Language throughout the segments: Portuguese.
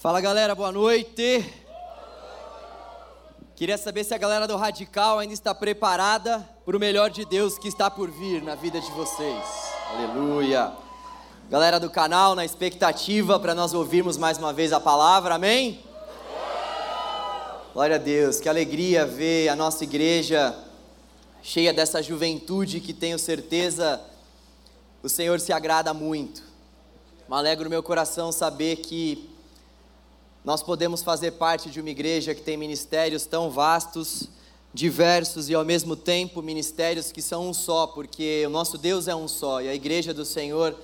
Fala galera, boa noite. Queria saber se a galera do Radical ainda está preparada para o melhor de Deus que está por vir na vida de vocês. Aleluia. Galera do canal, na expectativa para nós ouvirmos mais uma vez a palavra, amém? Glória a Deus, que alegria ver a nossa igreja cheia dessa juventude que tenho certeza o Senhor se agrada muito. Me alegra o meu coração saber que nós podemos fazer parte de uma igreja que tem ministérios tão vastos, diversos e ao mesmo tempo ministérios que são um só, porque o nosso Deus é um só e a igreja do Senhor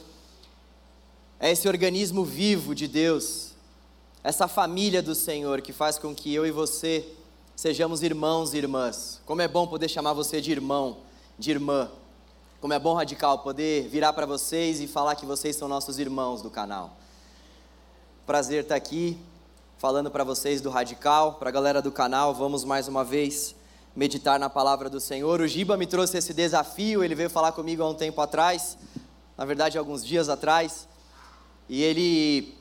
é esse organismo vivo de Deus, essa família do Senhor que faz com que eu e você sejamos irmãos e irmãs. Como é bom poder chamar você de irmão, de irmã. Como é bom radical poder virar para vocês e falar que vocês são nossos irmãos do canal. Prazer estar aqui falando para vocês do Radical, para a galera do canal, vamos mais uma vez meditar na palavra do Senhor. O Giba me trouxe esse desafio, ele veio falar comigo há um tempo atrás, na verdade alguns dias atrás, e ele,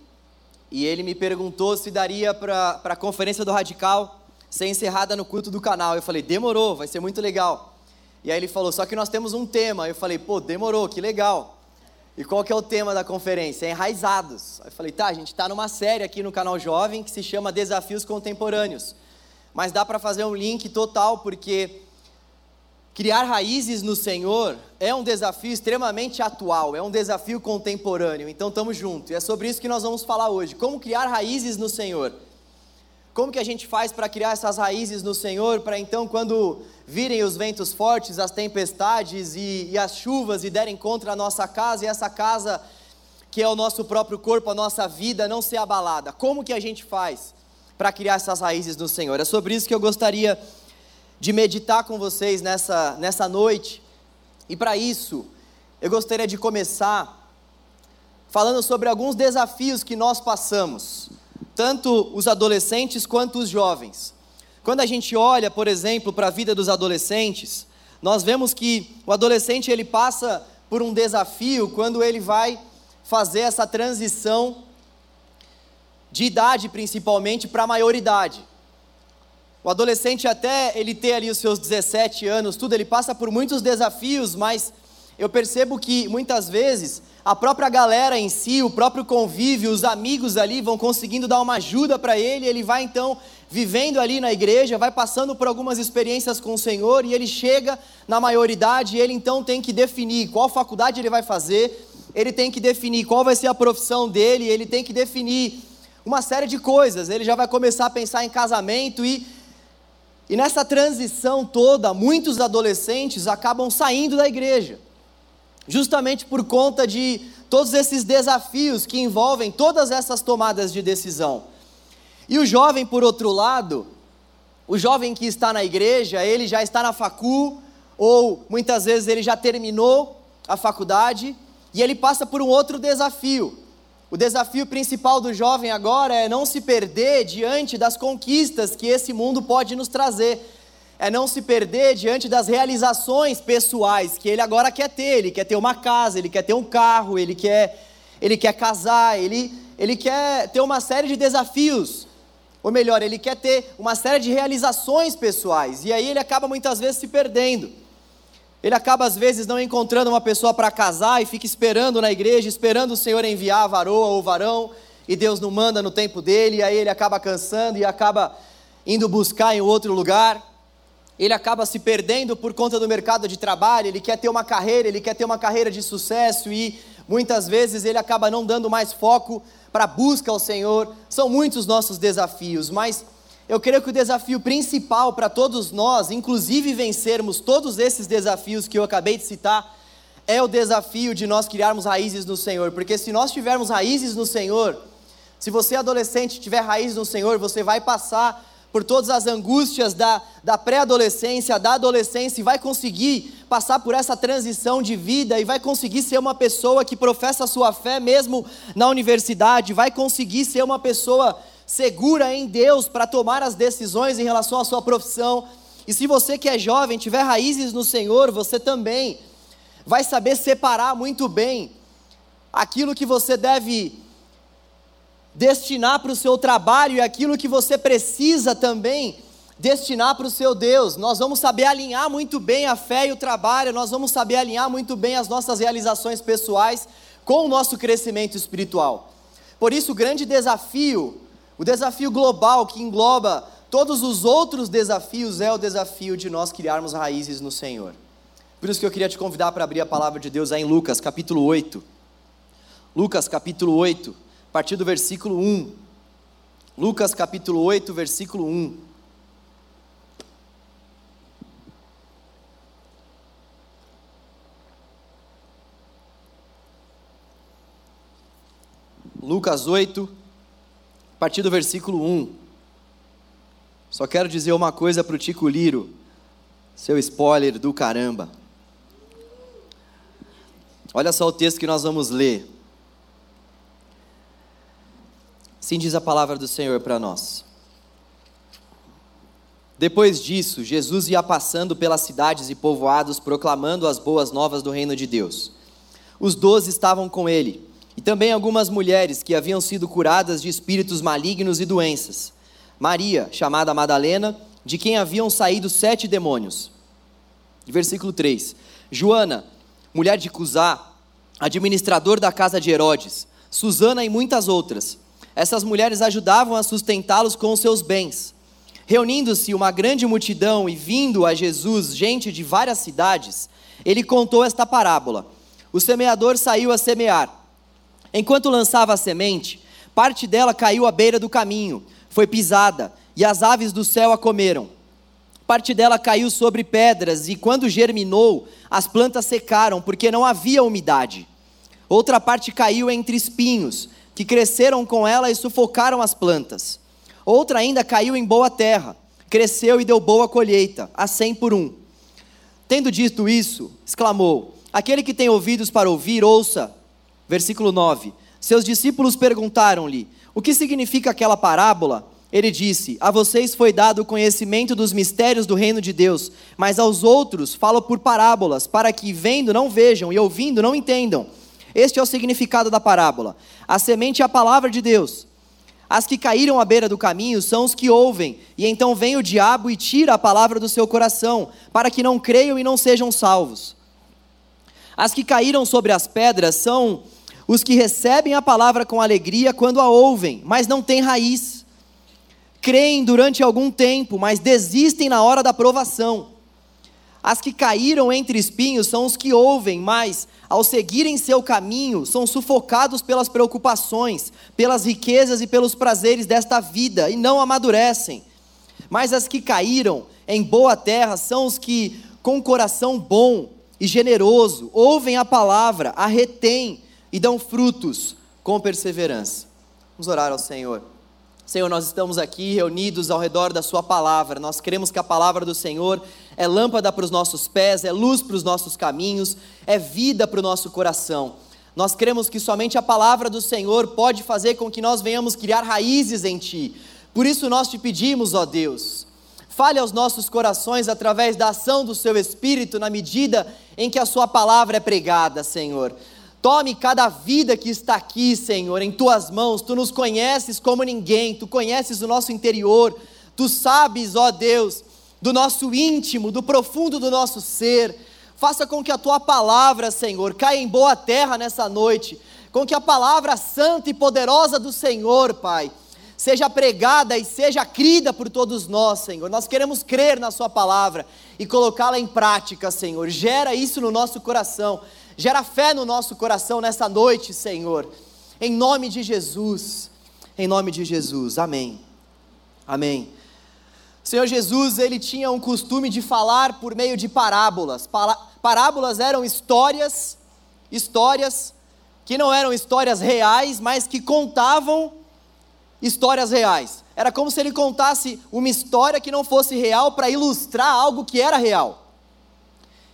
e ele me perguntou se daria para a conferência do Radical ser encerrada no culto do canal. Eu falei, demorou, vai ser muito legal. E aí ele falou, só que nós temos um tema. Eu falei, pô, demorou, que legal. E qual que é o tema da conferência? É enraizados. Aí eu falei, tá, a gente está numa série aqui no canal Jovem que se chama Desafios Contemporâneos. Mas dá para fazer um link total, porque criar raízes no Senhor é um desafio extremamente atual, é um desafio contemporâneo. Então estamos juntos. E é sobre isso que nós vamos falar hoje. Como criar raízes no Senhor. Como que a gente faz para criar essas raízes no Senhor, para então, quando virem os ventos fortes, as tempestades e, e, as chuvas e derem contra a nossa casa, e essa casa, que é o nosso próprio corpo, a nossa vida, não ser abalada? Como que a gente faz para criar essas raízes no Senhor? É sobre isso que eu gostaria de meditar com vocês nessa, nessa noite, e para isso, eu gostaria de começar falando sobre alguns desafios que nós passamos tanto os adolescentes quanto os jovens. Quando a gente olha, por exemplo, para a vida dos adolescentes, nós vemos que o adolescente ele passa por um desafio quando ele vai fazer essa transição de idade principalmente para a maioridade. O adolescente até ele ter ali os seus 17 anos, tudo, ele passa por muitos desafios, mas eu percebo que muitas vezes a própria galera em si, o próprio convívio, os amigos ali vão conseguindo dar uma ajuda para ele, ele vai então vivendo ali na igreja, vai passando por algumas experiências com o Senhor e ele chega na maioridade e ele então tem que definir qual faculdade ele vai fazer, ele tem que definir qual vai ser a profissão dele, ele tem que definir uma série de coisas, ele já vai começar a pensar em casamento e e nessa transição toda, muitos adolescentes acabam saindo da igreja justamente por conta de todos esses desafios que envolvem todas essas tomadas de decisão. E o jovem, por outro lado, o jovem que está na igreja, ele já está na facul, ou muitas vezes ele já terminou a faculdade, e ele passa por um outro desafio. O desafio principal do jovem agora é não se perder diante das conquistas que esse mundo pode nos trazer é não se perder diante das realizações pessoais que ele agora quer ter. Ele quer ter uma casa, ele quer ter um carro, ele quer, ele quer casar, ele, ele quer ter uma série de desafios. Ou melhor, ele quer ter uma série de realizações pessoais. E aí ele acaba muitas vezes se perdendo. Ele acaba às vezes não encontrando uma pessoa para casar e fica esperando na igreja, esperando o Senhor enviar a varoa ou varão, e Deus não manda no tempo dele, e aí ele acaba cansando e acaba indo buscar em outro lugar ele acaba se perdendo por conta do mercado de trabalho, ele quer ter uma carreira, ele quer ter uma carreira de sucesso e muitas vezes ele acaba não dando mais foco para a busca ao Senhor. São muitos os nossos desafios, mas eu creio que o desafio principal para todos nós, inclusive vencermos todos esses desafios que eu acabei de citar, é o desafio de nós criarmos raízes no Senhor, porque se nós tivermos raízes no Senhor, se você adolescente tiver raízes no Senhor, você vai passar por todas as angústias da, da pré-adolescência, da adolescência, e vai conseguir passar por essa transição de vida e vai conseguir ser uma pessoa que professa a sua fé mesmo na universidade, vai conseguir ser uma pessoa segura em Deus para tomar as decisões em relação à sua profissão. E se você que é jovem tiver raízes no Senhor, você também vai saber separar muito bem aquilo que você deve destinar para o seu trabalho e aquilo que você precisa também destinar para o seu Deus. Nós vamos saber alinhar muito bem a fé e o trabalho, nós vamos saber alinhar muito bem as nossas realizações pessoais com o nosso crescimento espiritual. Por isso, o grande desafio, o desafio global que engloba todos os outros desafios, é o desafio de nós criarmos raízes no Senhor. Por isso que eu queria te convidar para abrir a palavra de Deus aí em Lucas, capítulo 8. Lucas, capítulo 8, a partir do versículo 1. Lucas, capítulo 8, versículo 1. Lucas 8, a partir do versículo 1. Só quero dizer uma coisa para o Tico Liro, seu spoiler do caramba. Olha só o texto que nós vamos ler. Assim diz a palavra do Senhor para nós. Depois disso, Jesus ia passando pelas cidades e povoados, proclamando as boas novas do reino de Deus. Os doze estavam com ele e também algumas mulheres que haviam sido curadas de espíritos malignos e doenças. Maria, chamada Madalena, de quem haviam saído sete demônios. Versículo 3. Joana, mulher de Cusá, administrador da casa de Herodes, Susana e muitas outras. Essas mulheres ajudavam a sustentá-los com seus bens. Reunindo-se uma grande multidão e vindo a Jesus gente de várias cidades, ele contou esta parábola. O semeador saiu a semear. Enquanto lançava a semente, parte dela caiu à beira do caminho, foi pisada, e as aves do céu a comeram. Parte dela caiu sobre pedras, e quando germinou, as plantas secaram, porque não havia umidade. Outra parte caiu entre espinhos, que cresceram com ela e sufocaram as plantas. Outra ainda caiu em boa terra, cresceu e deu boa colheita, a cem por um. Tendo dito isso, exclamou: Aquele que tem ouvidos para ouvir, ouça. Versículo 9: Seus discípulos perguntaram-lhe: O que significa aquela parábola? Ele disse: A vocês foi dado o conhecimento dos mistérios do reino de Deus, mas aos outros falo por parábolas, para que vendo não vejam e ouvindo não entendam. Este é o significado da parábola. A semente é a palavra de Deus. As que caíram à beira do caminho são os que ouvem, e então vem o diabo e tira a palavra do seu coração, para que não creiam e não sejam salvos. As que caíram sobre as pedras são os que recebem a palavra com alegria quando a ouvem, mas não têm raiz. Creem durante algum tempo, mas desistem na hora da provação. As que caíram entre espinhos são os que ouvem, mas, ao seguirem seu caminho, são sufocados pelas preocupações, pelas riquezas e pelos prazeres desta vida e não amadurecem. Mas as que caíram em boa terra são os que, com coração bom e generoso, ouvem a palavra, a retêm e dão frutos com perseverança. Vamos orar ao Senhor. Senhor, nós estamos aqui reunidos ao redor da Sua palavra. Nós cremos que a palavra do Senhor é lâmpada para os nossos pés, é luz para os nossos caminhos, é vida para o nosso coração. Nós cremos que somente a palavra do Senhor pode fazer com que nós venhamos criar raízes em Ti. Por isso nós te pedimos, ó Deus, fale aos nossos corações através da ação do Seu Espírito na medida em que a Sua palavra é pregada, Senhor. Tome cada vida que está aqui, Senhor, em tuas mãos. Tu nos conheces como ninguém, tu conheces o nosso interior, tu sabes, ó Deus, do nosso íntimo, do profundo do nosso ser. Faça com que a tua palavra, Senhor, caia em boa terra nessa noite, com que a palavra santa e poderosa do Senhor, Pai, seja pregada e seja crida por todos nós, Senhor. Nós queremos crer na Sua palavra e colocá-la em prática, Senhor. Gera isso no nosso coração Gera fé no nosso coração nessa noite, Senhor. Em nome de Jesus. Em nome de Jesus. Amém. Amém. O Senhor Jesus, ele tinha um costume de falar por meio de parábolas. Parábolas eram histórias, histórias que não eram histórias reais, mas que contavam histórias reais. Era como se ele contasse uma história que não fosse real para ilustrar algo que era real.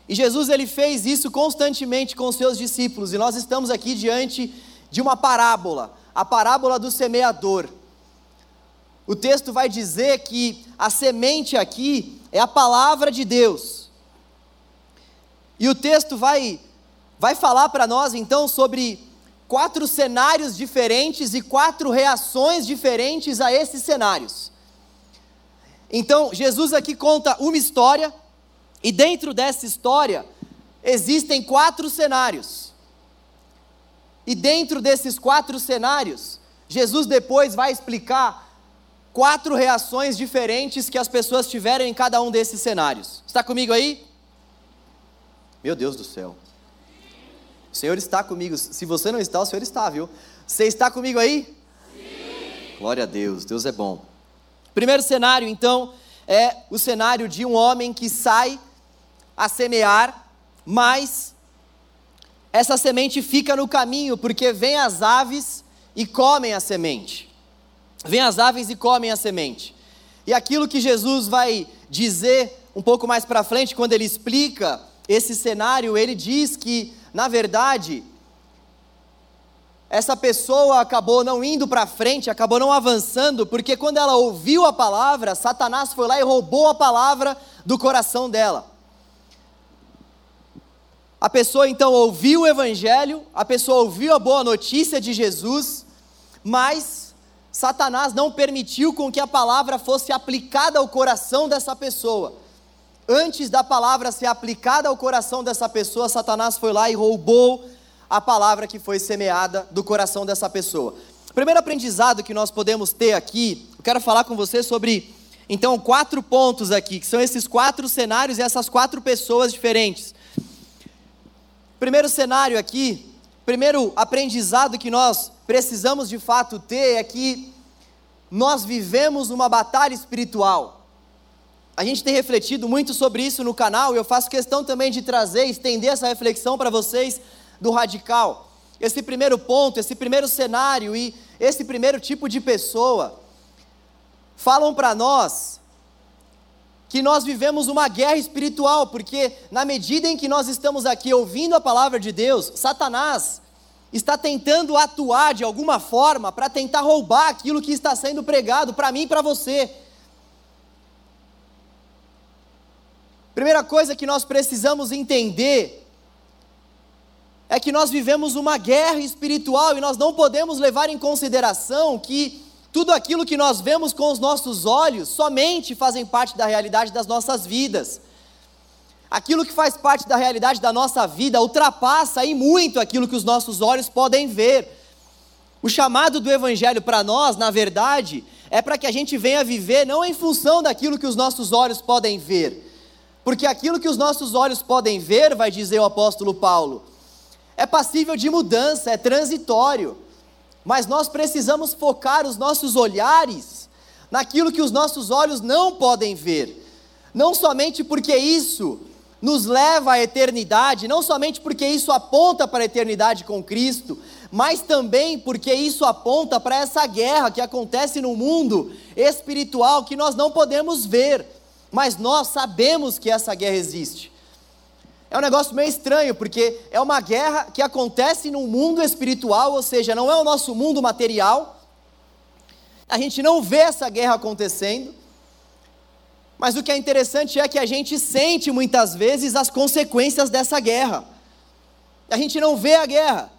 E Jesus ele fez isso constantemente com os seus discípulos, e nós estamos aqui diante de uma parábola, a parábola do semeador. O texto vai dizer que a semente aqui é a palavra de Deus. E o texto vai vai falar para nós então sobre quatro cenários diferentes e quatro reações diferentes a esses cenários. Então, Jesus aqui conta uma história, e dentro dessa história existem quatro cenários. E dentro desses quatro cenários, Jesus depois vai explicar quatro reações diferentes que as pessoas tiveram em cada um desses cenários. Está comigo aí? Meu Deus do céu. O Senhor está comigo. Se você não está, o Senhor está, viu? Você está comigo aí? Sim. Glória a Deus, Deus é bom. Primeiro cenário, então, é o cenário de um homem que sai a semear, mas essa semente fica no caminho, porque vem as aves e comem a semente. Vem as aves e comem a semente. E aquilo que Jesus vai dizer um pouco mais para frente, quando ele explica esse cenário, ele diz que, na verdade, essa pessoa acabou não indo para frente, acabou não avançando, porque quando ela ouviu a palavra, Satanás foi lá e roubou a palavra do coração dela. A pessoa então ouviu o evangelho, a pessoa ouviu a boa notícia de Jesus, mas Satanás não permitiu com que a palavra fosse aplicada ao coração dessa pessoa. Antes da palavra ser aplicada ao coração dessa pessoa, Satanás foi lá e roubou a palavra que foi semeada do coração dessa pessoa. Primeiro aprendizado que nós podemos ter aqui, eu quero falar com você sobre, então, quatro pontos aqui, que são esses quatro cenários e essas quatro pessoas diferentes. Primeiro cenário aqui, primeiro aprendizado que nós precisamos de fato ter é que nós vivemos uma batalha espiritual. A gente tem refletido muito sobre isso no canal e eu faço questão também de trazer, estender essa reflexão para vocês do radical. Esse primeiro ponto, esse primeiro cenário e esse primeiro tipo de pessoa falam para nós que nós vivemos uma guerra espiritual, porque na medida em que nós estamos aqui ouvindo a palavra de Deus, Satanás está tentando atuar de alguma forma para tentar roubar aquilo que está sendo pregado para mim e para você. Primeira coisa que nós precisamos entender é que nós vivemos uma guerra espiritual e nós não podemos levar em consideração que tudo aquilo que nós vemos com os nossos olhos somente fazem parte da realidade das nossas vidas. Aquilo que faz parte da realidade da nossa vida ultrapassa aí muito aquilo que os nossos olhos podem ver. O chamado do Evangelho para nós, na verdade, é para que a gente venha viver não em função daquilo que os nossos olhos podem ver, porque aquilo que os nossos olhos podem ver, vai dizer o apóstolo Paulo, é passível de mudança, é transitório. Mas nós precisamos focar os nossos olhares naquilo que os nossos olhos não podem ver. Não somente porque isso nos leva à eternidade, não somente porque isso aponta para a eternidade com Cristo, mas também porque isso aponta para essa guerra que acontece no mundo espiritual que nós não podemos ver, mas nós sabemos que essa guerra existe. É um negócio meio estranho, porque é uma guerra que acontece no mundo espiritual, ou seja, não é o nosso mundo material. A gente não vê essa guerra acontecendo. Mas o que é interessante é que a gente sente muitas vezes as consequências dessa guerra. A gente não vê a guerra.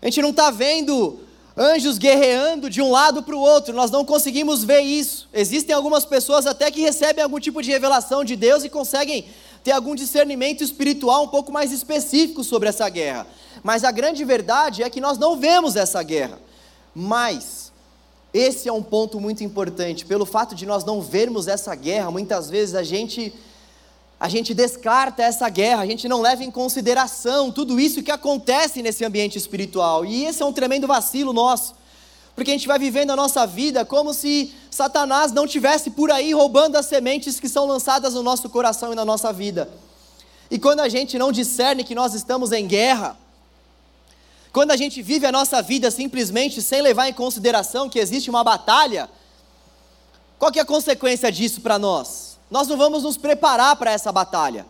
A gente não está vendo anjos guerreando de um lado para o outro, nós não conseguimos ver isso. Existem algumas pessoas até que recebem algum tipo de revelação de Deus e conseguem ter algum discernimento espiritual um pouco mais específico sobre essa guerra. Mas a grande verdade é que nós não vemos essa guerra. Mas esse é um ponto muito importante. Pelo fato de nós não vermos essa guerra, muitas vezes a gente a gente descarta essa guerra, a gente não leva em consideração tudo isso que acontece nesse ambiente espiritual. E esse é um tremendo vacilo nosso porque a gente vai vivendo a nossa vida como se Satanás não tivesse por aí roubando as sementes que são lançadas no nosso coração e na nossa vida. E quando a gente não discerne que nós estamos em guerra, quando a gente vive a nossa vida simplesmente sem levar em consideração que existe uma batalha, qual que é a consequência disso para nós? Nós não vamos nos preparar para essa batalha.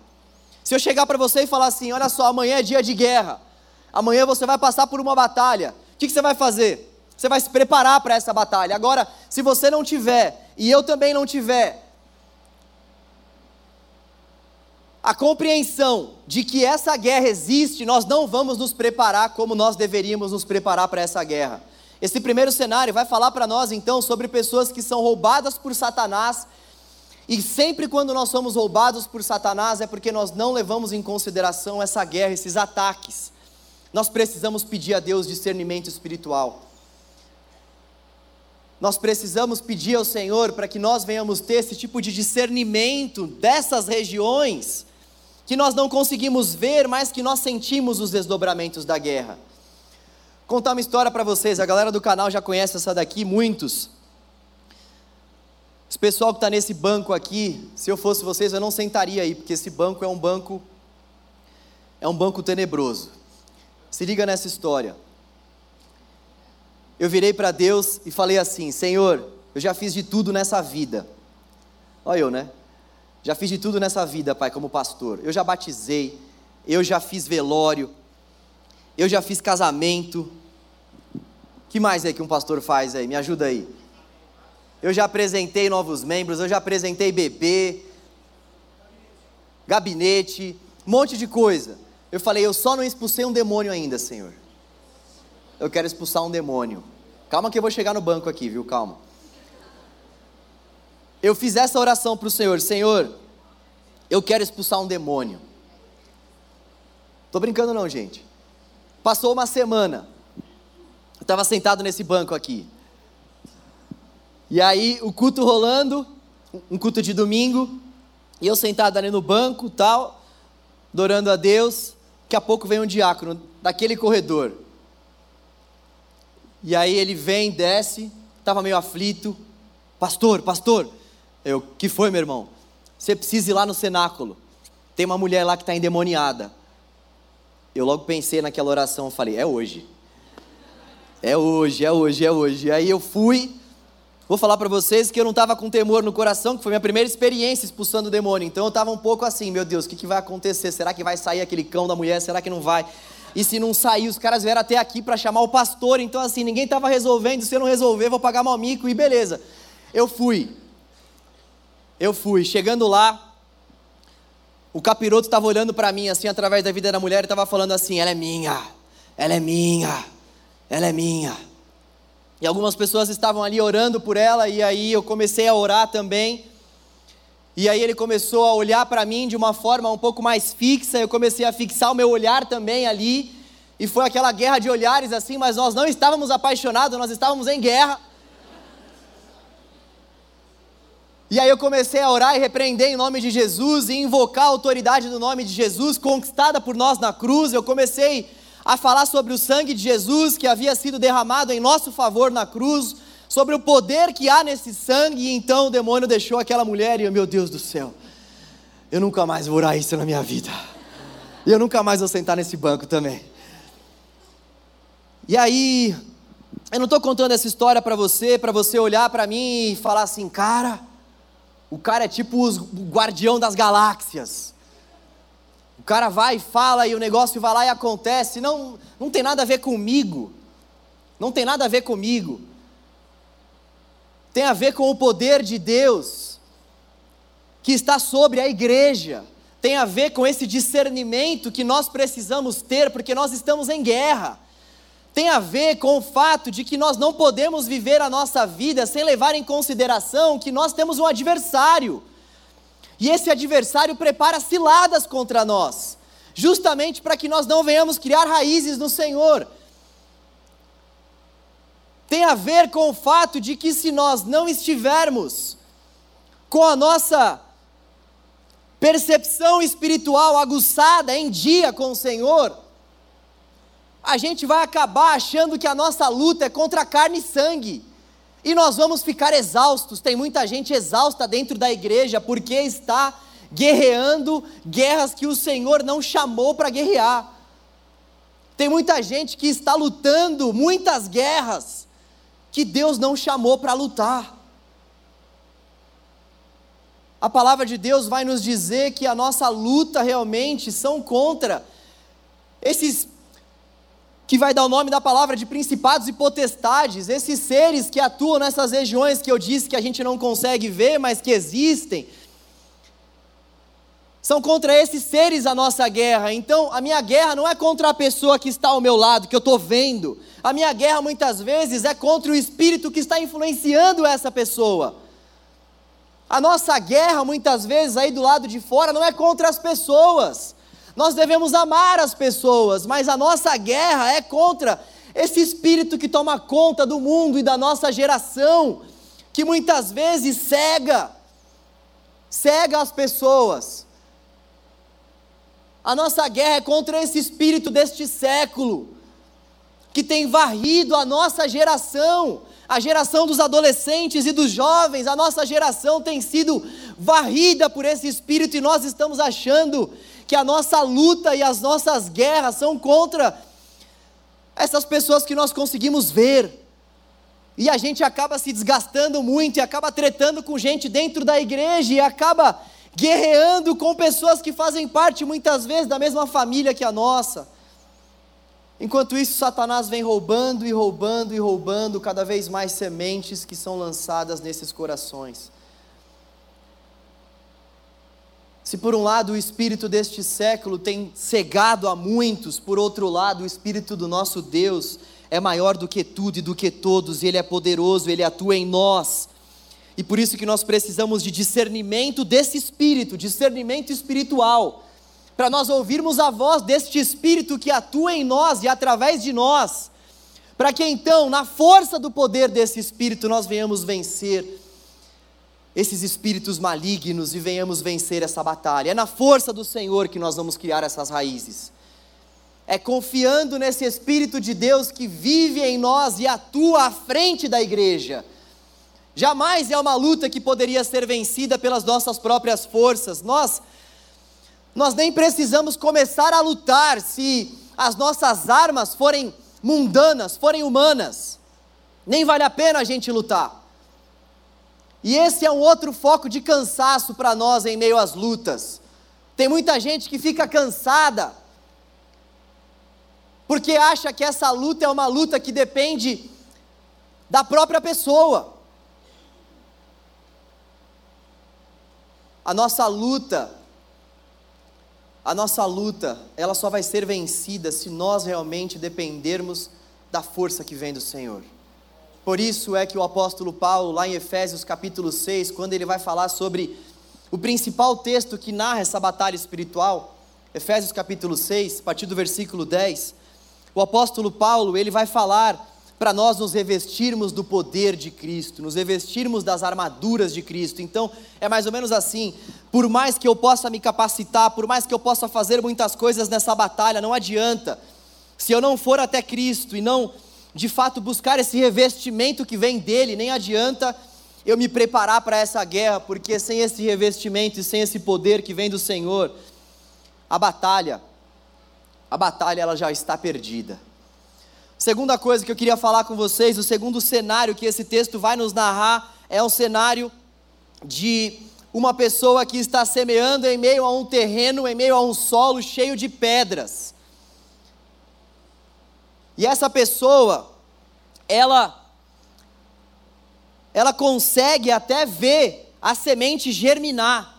Se eu chegar para você e falar assim: olha só, amanhã é dia de guerra, amanhã você vai passar por uma batalha, o que, que você vai fazer? Você vai se preparar para essa batalha. Agora, se você não tiver, e eu também não tiver, a compreensão de que essa guerra existe, nós não vamos nos preparar como nós deveríamos nos preparar para essa guerra. Esse primeiro cenário vai falar para nós então sobre pessoas que são roubadas por Satanás, e sempre quando nós somos roubados por Satanás é porque nós não levamos em consideração essa guerra, esses ataques. Nós precisamos pedir a Deus discernimento espiritual. Nós precisamos pedir ao Senhor para que nós venhamos ter esse tipo de discernimento dessas regiões que nós não conseguimos ver, mas que nós sentimos os desdobramentos da guerra. Contar uma história para vocês, a galera do canal já conhece essa daqui, muitos. Esse pessoal que está nesse banco aqui, se eu fosse vocês, eu não sentaria aí, porque esse banco é um banco é um banco tenebroso. Se liga nessa história eu virei para Deus e falei assim: Senhor, eu já fiz de tudo nessa vida. Olha eu, né? Já fiz de tudo nessa vida, Pai, como pastor. Eu já batizei, eu já fiz velório, eu já fiz casamento. que mais é que um pastor faz aí? Me ajuda aí. Eu já apresentei novos membros, eu já apresentei bebê, gabinete, um monte de coisa. Eu falei, eu só não expulsei um demônio ainda, Senhor eu quero expulsar um demônio. Calma que eu vou chegar no banco aqui, viu? Calma. Eu fiz essa oração para o Senhor: Senhor, eu quero expulsar um demônio. Tô brincando não, gente. Passou uma semana. Eu estava sentado nesse banco aqui. E aí o culto rolando, um culto de domingo, e eu sentado ali no banco, tal, adorando a Deus. Daqui a pouco vem um diácono daquele corredor. E aí ele vem, desce, estava meio aflito. Pastor, pastor. Eu, que foi, meu irmão? Você precisa ir lá no cenáculo. Tem uma mulher lá que está endemoniada. Eu logo pensei naquela oração, falei, é hoje. É hoje, é hoje, é hoje. Aí eu fui. Vou falar para vocês que eu não estava com temor no coração, que foi minha primeira experiência expulsando o demônio. Então eu estava um pouco assim, meu Deus, o que, que vai acontecer? Será que vai sair aquele cão da mulher? Será que não vai? E se não sair, os caras vieram até aqui para chamar o pastor. Então, assim, ninguém estava resolvendo. Se eu não resolver, vou pagar mal mico e beleza. Eu fui. Eu fui. Chegando lá, o capiroto estava olhando para mim, assim, através da vida da mulher, e estava falando assim: ela é minha, ela é minha, ela é minha. E algumas pessoas estavam ali orando por ela, e aí eu comecei a orar também. E aí ele começou a olhar para mim de uma forma um pouco mais fixa, eu comecei a fixar o meu olhar também ali, e foi aquela guerra de olhares assim, mas nós não estávamos apaixonados, nós estávamos em guerra. E aí eu comecei a orar e repreender em nome de Jesus e invocar a autoridade do nome de Jesus, conquistada por nós na cruz. Eu comecei a falar sobre o sangue de Jesus que havia sido derramado em nosso favor na cruz, sobre o poder que há nesse sangue, e então o demônio deixou aquela mulher, e eu, meu Deus do céu, eu nunca mais vou orar isso na minha vida, e eu nunca mais vou sentar nesse banco também. E aí, eu não estou contando essa história para você, para você olhar para mim e falar assim, cara, o cara é tipo o guardião das galáxias. O cara vai e fala e o negócio vai lá e acontece. Não, não tem nada a ver comigo. Não tem nada a ver comigo tem a ver com o poder de Deus que está sobre a igreja, tem a ver com esse discernimento que nós precisamos ter, porque nós estamos em guerra. Tem a ver com o fato de que nós não podemos viver a nossa vida sem levar em consideração que nós temos um adversário. E esse adversário prepara ciladas contra nós, justamente para que nós não venhamos criar raízes no Senhor tem a ver com o fato de que se nós não estivermos com a nossa percepção espiritual aguçada em dia com o Senhor, a gente vai acabar achando que a nossa luta é contra carne e sangue. E nós vamos ficar exaustos. Tem muita gente exausta dentro da igreja porque está guerreando guerras que o Senhor não chamou para guerrear. Tem muita gente que está lutando muitas guerras que Deus não chamou para lutar. A palavra de Deus vai nos dizer que a nossa luta realmente são contra esses que vai dar o nome da palavra de principados e potestades, esses seres que atuam nessas regiões que eu disse que a gente não consegue ver, mas que existem. São contra esses seres a nossa guerra. Então, a minha guerra não é contra a pessoa que está ao meu lado, que eu estou vendo. A minha guerra muitas vezes é contra o espírito que está influenciando essa pessoa. A nossa guerra muitas vezes aí do lado de fora não é contra as pessoas. Nós devemos amar as pessoas, mas a nossa guerra é contra esse espírito que toma conta do mundo e da nossa geração, que muitas vezes cega, cega as pessoas. A nossa guerra é contra esse espírito deste século, que tem varrido a nossa geração, a geração dos adolescentes e dos jovens, a nossa geração tem sido varrida por esse espírito e nós estamos achando que a nossa luta e as nossas guerras são contra essas pessoas que nós conseguimos ver. E a gente acaba se desgastando muito e acaba tretando com gente dentro da igreja e acaba guerreando com pessoas que fazem parte muitas vezes da mesma família que a nossa. Enquanto isso, Satanás vem roubando e roubando e roubando cada vez mais sementes que são lançadas nesses corações. Se por um lado o espírito deste século tem cegado a muitos, por outro lado o espírito do nosso Deus é maior do que tudo e do que todos, e ele é poderoso, ele atua em nós. E por isso que nós precisamos de discernimento desse espírito, discernimento espiritual, para nós ouvirmos a voz deste espírito que atua em nós e através de nós, para que então, na força do poder desse espírito, nós venhamos vencer esses espíritos malignos e venhamos vencer essa batalha. É na força do Senhor que nós vamos criar essas raízes. É confiando nesse Espírito de Deus que vive em nós e atua à frente da igreja Jamais é uma luta que poderia ser vencida pelas nossas próprias forças. Nós nós nem precisamos começar a lutar se as nossas armas forem mundanas, forem humanas. Nem vale a pena a gente lutar. E esse é um outro foco de cansaço para nós em meio às lutas. Tem muita gente que fica cansada porque acha que essa luta é uma luta que depende da própria pessoa. A nossa luta, a nossa luta, ela só vai ser vencida se nós realmente dependermos da força que vem do Senhor. Por isso é que o apóstolo Paulo, lá em Efésios capítulo 6, quando ele vai falar sobre o principal texto que narra essa batalha espiritual, Efésios capítulo 6, a partir do versículo 10, o apóstolo Paulo, ele vai falar para nós nos revestirmos do poder de Cristo, nos revestirmos das armaduras de Cristo. Então, é mais ou menos assim: por mais que eu possa me capacitar, por mais que eu possa fazer muitas coisas nessa batalha, não adianta. Se eu não for até Cristo e não, de fato, buscar esse revestimento que vem dele, nem adianta eu me preparar para essa guerra, porque sem esse revestimento e sem esse poder que vem do Senhor, a batalha, a batalha ela já está perdida. Segunda coisa que eu queria falar com vocês, o segundo cenário que esse texto vai nos narrar é um cenário de uma pessoa que está semeando em meio a um terreno, em meio a um solo cheio de pedras. E essa pessoa, ela ela consegue até ver a semente germinar.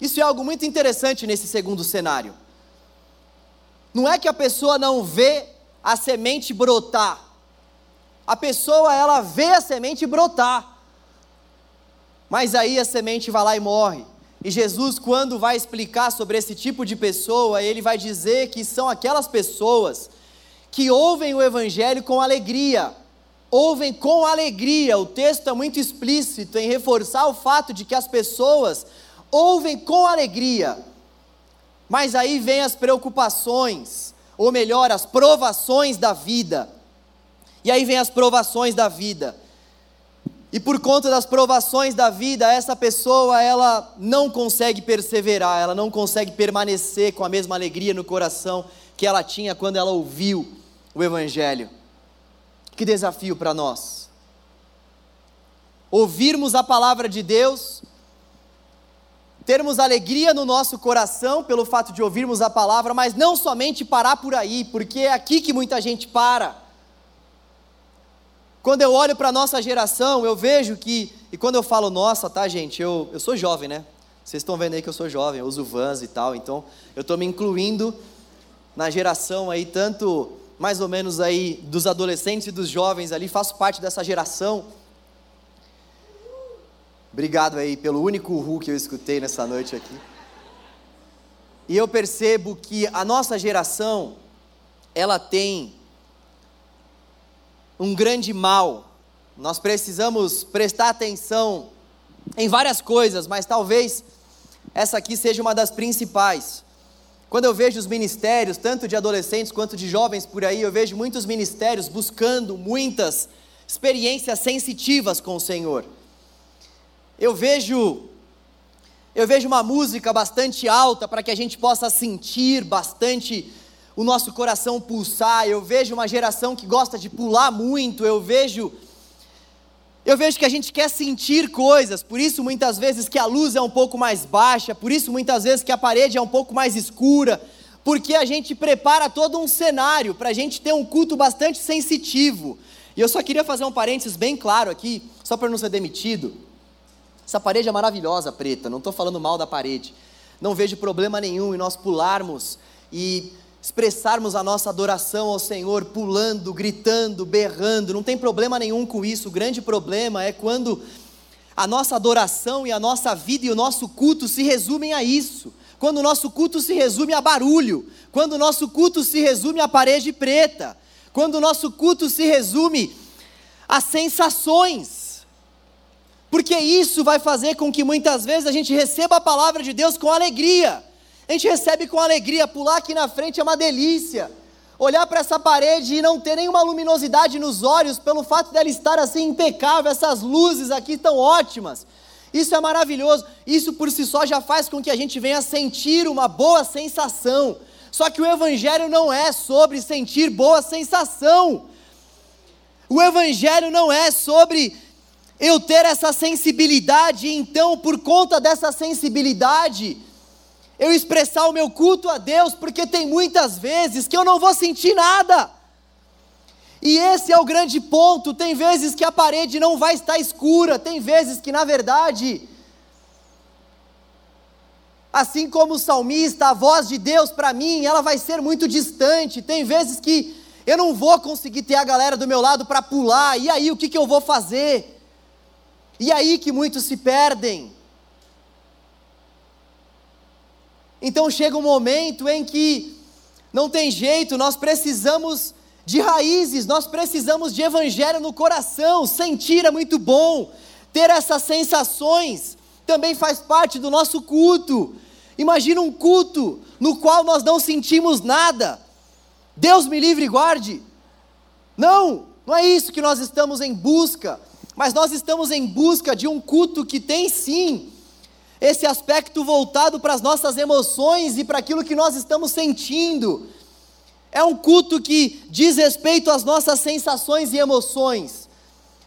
Isso é algo muito interessante nesse segundo cenário. Não é que a pessoa não vê a semente brotar. A pessoa, ela vê a semente brotar. Mas aí a semente vai lá e morre. E Jesus, quando vai explicar sobre esse tipo de pessoa, ele vai dizer que são aquelas pessoas que ouvem o Evangelho com alegria. Ouvem com alegria. O texto é muito explícito em reforçar o fato de que as pessoas ouvem com alegria. Mas aí vem as preocupações, ou melhor, as provações da vida. E aí vem as provações da vida. E por conta das provações da vida, essa pessoa ela não consegue perseverar, ela não consegue permanecer com a mesma alegria no coração que ela tinha quando ela ouviu o evangelho. Que desafio para nós. Ouvirmos a palavra de Deus, termos alegria no nosso coração pelo fato de ouvirmos a palavra, mas não somente parar por aí, porque é aqui que muita gente para. Quando eu olho para a nossa geração, eu vejo que, e quando eu falo nossa, tá gente, eu, eu sou jovem, né? Vocês estão vendo aí que eu sou jovem, eu uso vans e tal, então eu estou me incluindo na geração aí, tanto mais ou menos aí dos adolescentes e dos jovens ali, faço parte dessa geração. Obrigado aí pelo único Ru que eu escutei nessa noite aqui. E eu percebo que a nossa geração, ela tem um grande mal. Nós precisamos prestar atenção em várias coisas, mas talvez essa aqui seja uma das principais. Quando eu vejo os ministérios, tanto de adolescentes quanto de jovens por aí, eu vejo muitos ministérios buscando muitas experiências sensitivas com o Senhor. Eu vejo eu vejo uma música bastante alta para que a gente possa sentir bastante o nosso coração pulsar. Eu vejo uma geração que gosta de pular muito. Eu vejo eu vejo que a gente quer sentir coisas, por isso muitas vezes que a luz é um pouco mais baixa, por isso muitas vezes que a parede é um pouco mais escura, porque a gente prepara todo um cenário para a gente ter um culto bastante sensitivo. E eu só queria fazer um parênteses bem claro aqui, só para não ser demitido. Essa parede é maravilhosa, preta, não estou falando mal da parede. Não vejo problema nenhum em nós pularmos e expressarmos a nossa adoração ao Senhor, pulando, gritando, berrando, não tem problema nenhum com isso. O grande problema é quando a nossa adoração e a nossa vida e o nosso culto se resumem a isso. Quando o nosso culto se resume a barulho, quando o nosso culto se resume a parede preta, quando o nosso culto se resume a sensações. Porque isso vai fazer com que muitas vezes a gente receba a palavra de Deus com alegria a gente recebe com alegria, pular aqui na frente é uma delícia. Olhar para essa parede e não ter nenhuma luminosidade nos olhos, pelo fato dela estar assim impecável, essas luzes aqui tão ótimas. Isso é maravilhoso. Isso por si só já faz com que a gente venha sentir uma boa sensação. Só que o Evangelho não é sobre sentir boa sensação. O Evangelho não é sobre eu ter essa sensibilidade, então, por conta dessa sensibilidade, eu expressar o meu culto a Deus, porque tem muitas vezes que eu não vou sentir nada. E esse é o grande ponto. Tem vezes que a parede não vai estar escura, tem vezes que, na verdade, assim como o salmista, a voz de Deus para mim, ela vai ser muito distante. Tem vezes que eu não vou conseguir ter a galera do meu lado para pular, e aí o que, que eu vou fazer? E aí que muitos se perdem. Então chega um momento em que não tem jeito, nós precisamos de raízes, nós precisamos de evangelho no coração. Sentir é muito bom, ter essas sensações também faz parte do nosso culto. Imagina um culto no qual nós não sentimos nada. Deus me livre e guarde. Não, não é isso que nós estamos em busca, mas nós estamos em busca de um culto que tem sim esse aspecto voltado para as nossas emoções e para aquilo que nós estamos sentindo. É um culto que diz respeito às nossas sensações e emoções,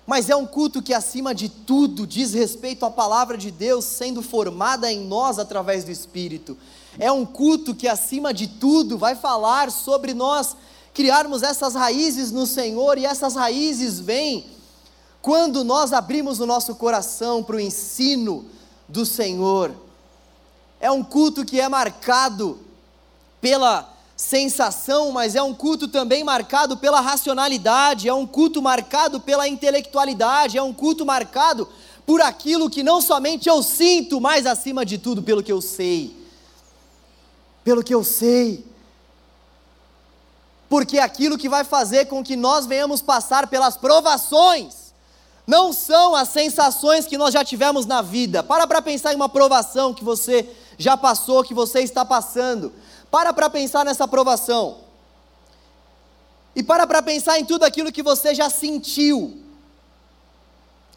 mas é um culto que, acima de tudo, diz respeito à palavra de Deus sendo formada em nós através do Espírito. É um culto que, acima de tudo, vai falar sobre nós criarmos essas raízes no Senhor, e essas raízes vêm quando nós abrimos o nosso coração para o ensino do Senhor. É um culto que é marcado pela sensação, mas é um culto também marcado pela racionalidade, é um culto marcado pela intelectualidade, é um culto marcado por aquilo que não somente eu sinto, mas acima de tudo pelo que eu sei. Pelo que eu sei. Porque é aquilo que vai fazer com que nós venhamos passar pelas provações não são as sensações que nós já tivemos na vida. Para para pensar em uma provação que você já passou, que você está passando. Para para pensar nessa provação. E para para pensar em tudo aquilo que você já sentiu.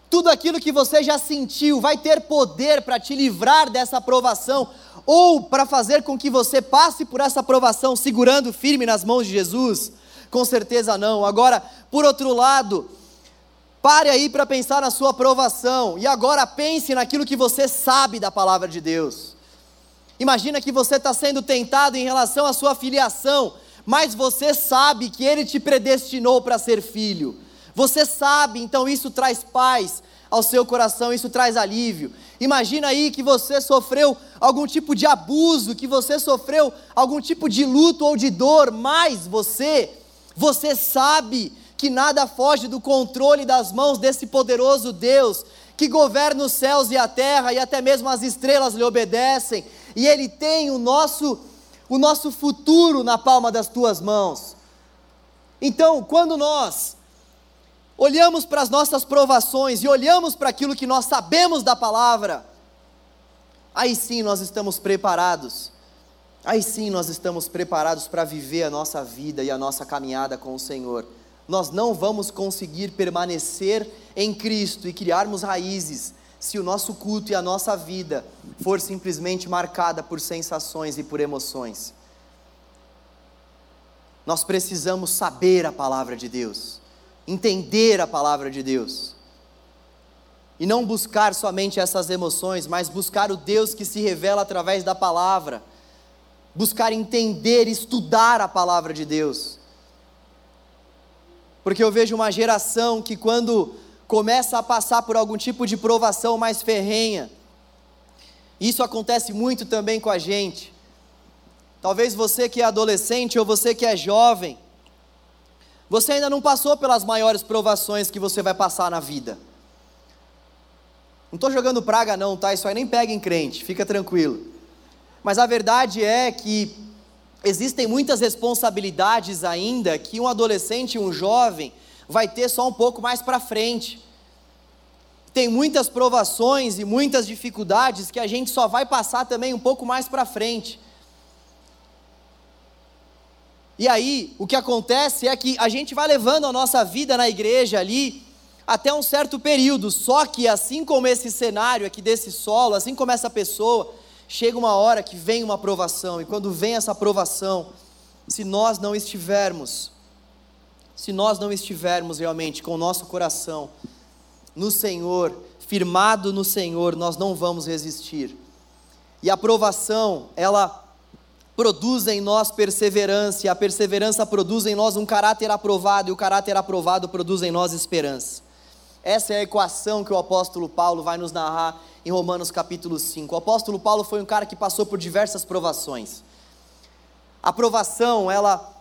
Tudo aquilo que você já sentiu vai ter poder para te livrar dessa provação ou para fazer com que você passe por essa provação segurando firme nas mãos de Jesus? Com certeza não. Agora, por outro lado, Pare aí para pensar na sua aprovação e agora pense naquilo que você sabe da palavra de Deus. Imagina que você está sendo tentado em relação à sua filiação, mas você sabe que Ele te predestinou para ser filho. Você sabe, então isso traz paz. ao seu coração, isso traz alívio. Imagina aí que você sofreu algum tipo de abuso, que você sofreu algum tipo de luto ou de dor, mas você, você sabe que nada foge do controle das mãos desse poderoso Deus, que governa os céus e a terra e até mesmo as estrelas lhe obedecem, e ele tem o nosso o nosso futuro na palma das tuas mãos. Então, quando nós olhamos para as nossas provações e olhamos para aquilo que nós sabemos da palavra, aí sim nós estamos preparados. Aí sim nós estamos preparados para viver a nossa vida e a nossa caminhada com o Senhor. Nós não vamos conseguir permanecer em Cristo e criarmos raízes se o nosso culto e a nossa vida for simplesmente marcada por sensações e por emoções. Nós precisamos saber a palavra de Deus entender a palavra de Deus. E não buscar somente essas emoções, mas buscar o Deus que se revela através da palavra. Buscar entender, estudar a palavra de Deus. Porque eu vejo uma geração que, quando começa a passar por algum tipo de provação mais ferrenha, isso acontece muito também com a gente. Talvez você que é adolescente ou você que é jovem, você ainda não passou pelas maiores provações que você vai passar na vida. Não estou jogando praga, não, tá? Isso aí nem pega em crente, fica tranquilo. Mas a verdade é que existem muitas responsabilidades ainda que um adolescente, um jovem, vai ter só um pouco mais para frente. Tem muitas provações e muitas dificuldades que a gente só vai passar também um pouco mais para frente. E aí, o que acontece é que a gente vai levando a nossa vida na igreja ali até um certo período, só que assim como esse cenário aqui desse solo, assim como essa pessoa, chega uma hora que vem uma aprovação, e quando vem essa aprovação, se nós não estivermos, se nós não estivermos realmente com o nosso coração no Senhor, firmado no Senhor, nós não vamos resistir. E a aprovação, ela produz em nós perseverança, e a perseverança produz em nós um caráter aprovado, e o caráter aprovado produz em nós esperança. Essa é a equação que o apóstolo Paulo vai nos narrar em Romanos capítulo 5. O apóstolo Paulo foi um cara que passou por diversas provações. A provação, ela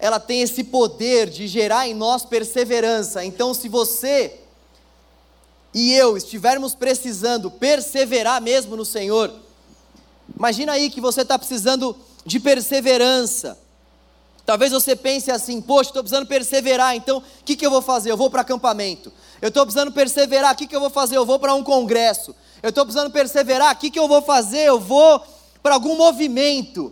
ela tem esse poder de gerar em nós perseverança. Então, se você e eu estivermos precisando perseverar mesmo no Senhor, Imagina aí que você está precisando de perseverança. Talvez você pense assim: poxa, estou precisando perseverar, então o que, que eu vou fazer? Eu vou para acampamento. Eu estou precisando perseverar, o que, que eu vou fazer? Eu vou para um congresso. Eu estou precisando perseverar, o que, que eu vou fazer? Eu vou para algum movimento.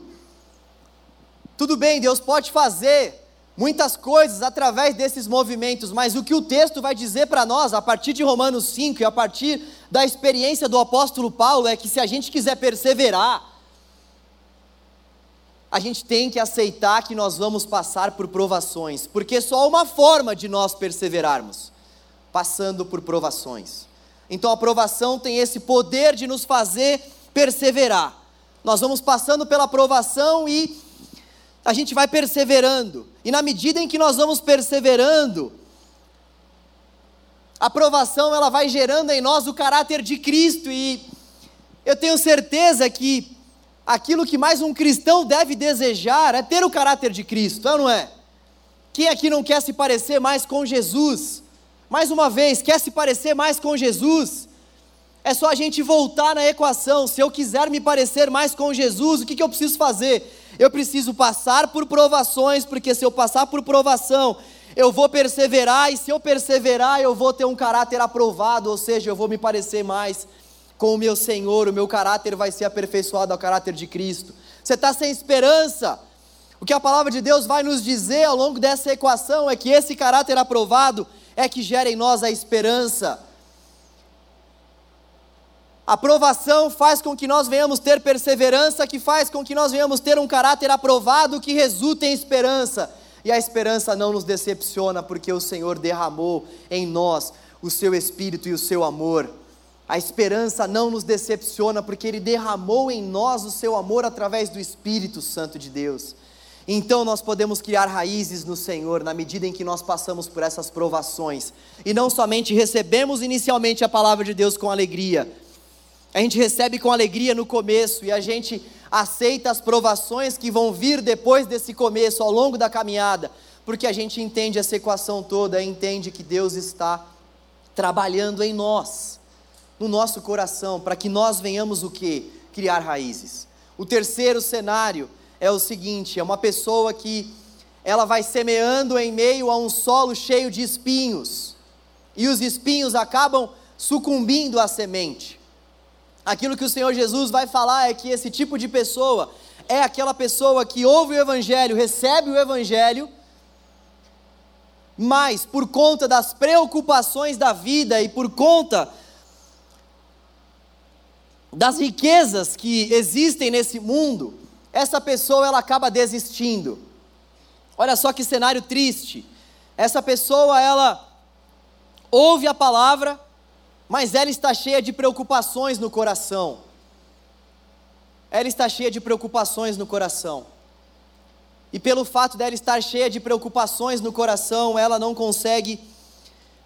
Tudo bem, Deus pode fazer muitas coisas através desses movimentos, mas o que o texto vai dizer para nós, a partir de Romanos 5 e a partir da experiência do apóstolo Paulo, é que se a gente quiser perseverar, a gente tem que aceitar que nós vamos passar por provações, porque só uma forma de nós perseverarmos, passando por provações. Então a provação tem esse poder de nos fazer perseverar. Nós vamos passando pela provação e a gente vai perseverando. E na medida em que nós vamos perseverando, a aprovação ela vai gerando em nós o caráter de Cristo e eu tenho certeza que aquilo que mais um cristão deve desejar é ter o caráter de Cristo, é ou não é? Quem aqui não quer se parecer mais com Jesus? Mais uma vez, quer se parecer mais com Jesus? É só a gente voltar na equação. Se eu quiser me parecer mais com Jesus, o que, que eu preciso fazer? Eu preciso passar por provações, porque se eu passar por provação, eu vou perseverar, e se eu perseverar, eu vou ter um caráter aprovado, ou seja, eu vou me parecer mais com o meu Senhor, o meu caráter vai ser aperfeiçoado ao caráter de Cristo. Você está sem esperança? O que a palavra de Deus vai nos dizer ao longo dessa equação é que esse caráter aprovado é que gera em nós a esperança. A aprovação faz com que nós venhamos ter perseverança, que faz com que nós venhamos ter um caráter aprovado que resulta em esperança. E a esperança não nos decepciona, porque o Senhor derramou em nós o seu espírito e o seu amor. A esperança não nos decepciona, porque Ele derramou em nós o seu amor através do Espírito Santo de Deus. então nós podemos criar raízes no Senhor na medida em que nós passamos por essas provações. E não somente recebemos inicialmente a palavra de Deus com alegria, a gente recebe com alegria no começo e a gente aceita as provações que vão vir depois desse começo, ao longo da caminhada, porque a gente entende essa equação toda, entende que Deus está trabalhando em nós, no nosso coração, para que nós venhamos o que? Criar raízes. O terceiro cenário é o seguinte: é uma pessoa que ela vai semeando em meio a um solo cheio de espinhos, e os espinhos acabam sucumbindo à semente. Aquilo que o Senhor Jesus vai falar é que esse tipo de pessoa é aquela pessoa que ouve o Evangelho, recebe o Evangelho, mas por conta das preocupações da vida e por conta das riquezas que existem nesse mundo, essa pessoa ela acaba desistindo. Olha só que cenário triste. Essa pessoa ela ouve a palavra, mas ela está cheia de preocupações no coração. Ela está cheia de preocupações no coração. E pelo fato dela estar cheia de preocupações no coração, ela não consegue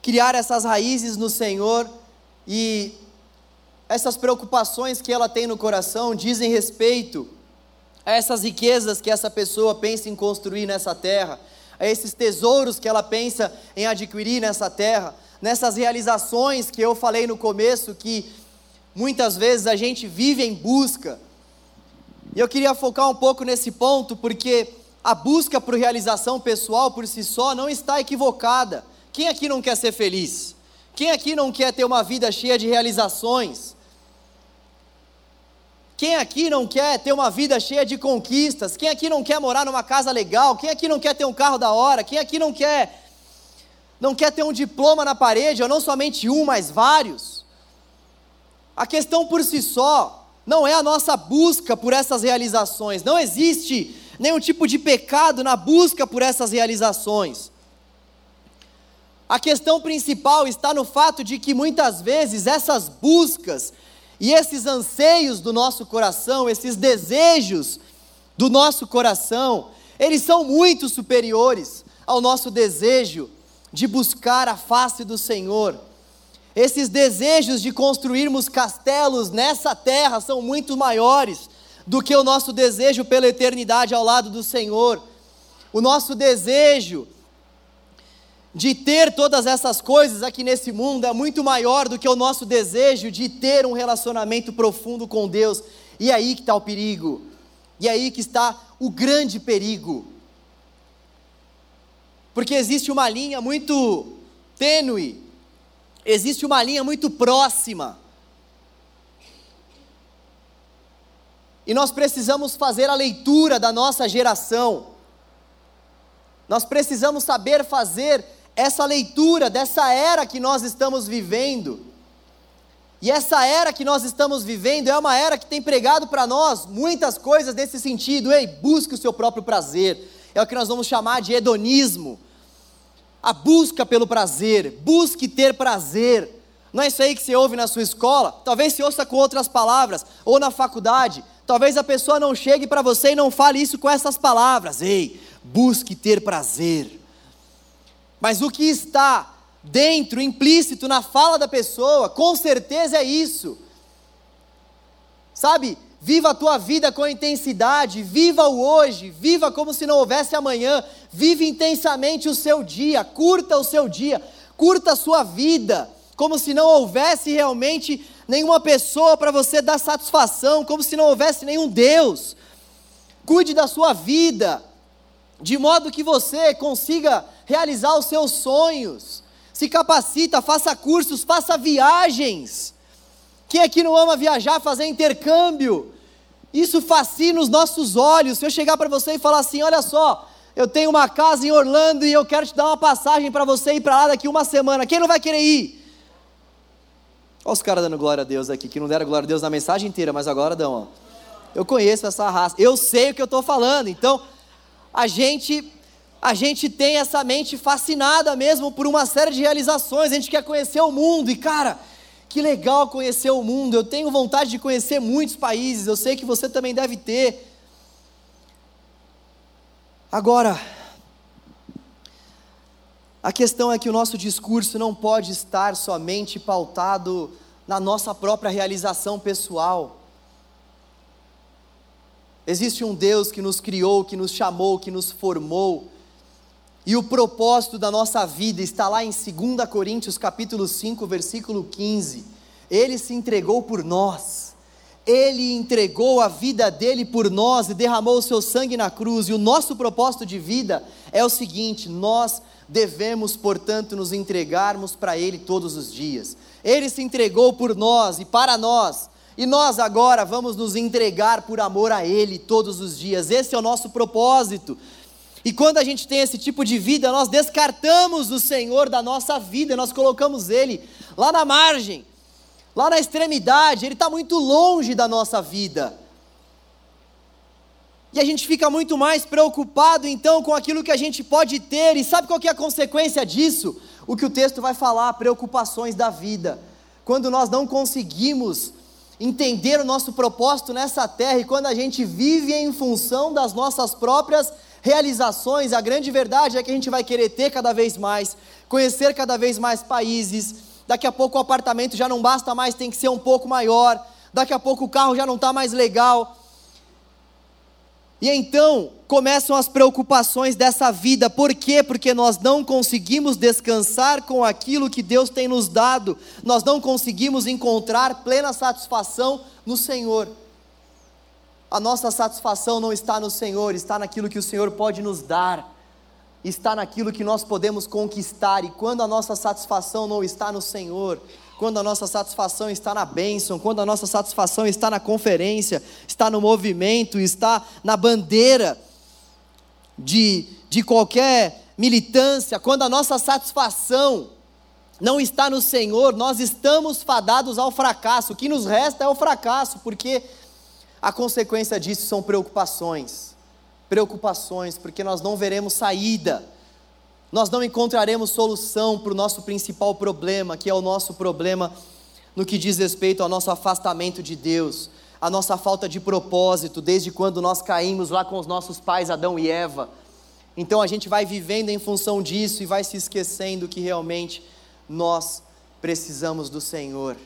criar essas raízes no Senhor e essas preocupações que ela tem no coração dizem respeito a essas riquezas que essa pessoa pensa em construir nessa terra, a esses tesouros que ela pensa em adquirir nessa terra, nessas realizações que eu falei no começo, que muitas vezes a gente vive em busca. E eu queria focar um pouco nesse ponto, porque a busca por realização pessoal por si só não está equivocada. Quem aqui não quer ser feliz? Quem aqui não quer ter uma vida cheia de realizações? Quem aqui não quer ter uma vida cheia de conquistas? Quem aqui não quer morar numa casa legal? Quem aqui não quer ter um carro da hora? Quem aqui não quer não quer ter um diploma na parede, ou não somente um, mas vários? A questão por si só não é a nossa busca por essas realizações. Não existe nenhum tipo de pecado na busca por essas realizações. A questão principal está no fato de que muitas vezes essas buscas e esses anseios do nosso coração, esses desejos do nosso coração, eles são muito superiores ao nosso desejo de buscar a face do Senhor. Esses desejos de construirmos castelos nessa terra são muito maiores do que o nosso desejo pela eternidade ao lado do Senhor. O nosso desejo de ter todas essas coisas aqui nesse mundo é muito maior do que o nosso desejo de ter um relacionamento profundo com Deus. E é aí que está o perigo. E é aí que está o grande perigo. Porque existe uma linha muito tênue, existe uma linha muito próxima. E nós precisamos fazer a leitura da nossa geração. Nós precisamos saber fazer essa leitura dessa era que nós estamos vivendo. E essa era que nós estamos vivendo é uma era que tem pregado para nós muitas coisas nesse sentido. Ei, busque o seu próprio prazer. É o que nós vamos chamar de hedonismo. A busca pelo prazer, busque ter prazer. Não é isso aí que você ouve na sua escola? Talvez se ouça com outras palavras, ou na faculdade. Talvez a pessoa não chegue para você e não fale isso com essas palavras. Ei, busque ter prazer. Mas o que está dentro, implícito na fala da pessoa, com certeza é isso. Sabe? Viva a tua vida com intensidade, viva o hoje, viva como se não houvesse amanhã, vive intensamente o seu dia, curta o seu dia, curta a sua vida, como se não houvesse realmente nenhuma pessoa para você dar satisfação, como se não houvesse nenhum Deus. Cuide da sua vida, de modo que você consiga realizar os seus sonhos. Se capacita, faça cursos, faça viagens. Quem aqui não ama viajar, fazer intercâmbio? Isso fascina os nossos olhos. Se eu chegar para você e falar assim: olha só, eu tenho uma casa em Orlando e eu quero te dar uma passagem para você ir para lá daqui uma semana, quem não vai querer ir? Olha os caras dando glória a Deus aqui, que não deram glória a Deus na mensagem inteira, mas agora dão. Ó. Eu conheço essa raça, eu sei o que eu estou falando, então a gente a gente tem essa mente fascinada mesmo por uma série de realizações, a gente quer conhecer o mundo, e cara, que legal conhecer o mundo, eu tenho vontade de conhecer muitos países, eu sei que você também deve ter. Agora, a questão é que o nosso discurso não pode estar somente pautado na nossa própria realização pessoal. Existe um Deus que nos criou, que nos chamou, que nos formou. E o propósito da nossa vida está lá em 2 Coríntios capítulo 5, versículo 15. Ele se entregou por nós. Ele entregou a vida dele por nós e derramou o seu sangue na cruz. E o nosso propósito de vida é o seguinte: nós devemos, portanto, nos entregarmos para ele todos os dias. Ele se entregou por nós e para nós. E nós agora vamos nos entregar por amor a Ele todos os dias. Esse é o nosso propósito. E quando a gente tem esse tipo de vida, nós descartamos o Senhor da nossa vida, nós colocamos Ele lá na margem, lá na extremidade, Ele está muito longe da nossa vida. E a gente fica muito mais preocupado então com aquilo que a gente pode ter, e sabe qual que é a consequência disso? O que o texto vai falar, preocupações da vida. Quando nós não conseguimos entender o nosso propósito nessa terra e quando a gente vive em função das nossas próprias realizações, a grande verdade é que a gente vai querer ter cada vez mais, conhecer cada vez mais países. Daqui a pouco o apartamento já não basta mais, tem que ser um pouco maior. Daqui a pouco o carro já não está mais legal. E então começam as preocupações dessa vida. Por quê? Porque nós não conseguimos descansar com aquilo que Deus tem nos dado. Nós não conseguimos encontrar plena satisfação no Senhor. A nossa satisfação não está no Senhor, está naquilo que o Senhor pode nos dar. Está naquilo que nós podemos conquistar. E quando a nossa satisfação não está no Senhor, quando a nossa satisfação está na bênção, quando a nossa satisfação está na conferência, está no movimento, está na bandeira de, de qualquer militância, quando a nossa satisfação não está no Senhor, nós estamos fadados ao fracasso. O que nos resta é o fracasso, porque a consequência disso são preocupações. Preocupações, porque nós não veremos saída nós não encontraremos solução para o nosso principal problema, que é o nosso problema no que diz respeito ao nosso afastamento de Deus, a nossa falta de propósito, desde quando nós caímos lá com os nossos pais Adão e Eva. Então a gente vai vivendo em função disso e vai se esquecendo que realmente nós precisamos do Senhor.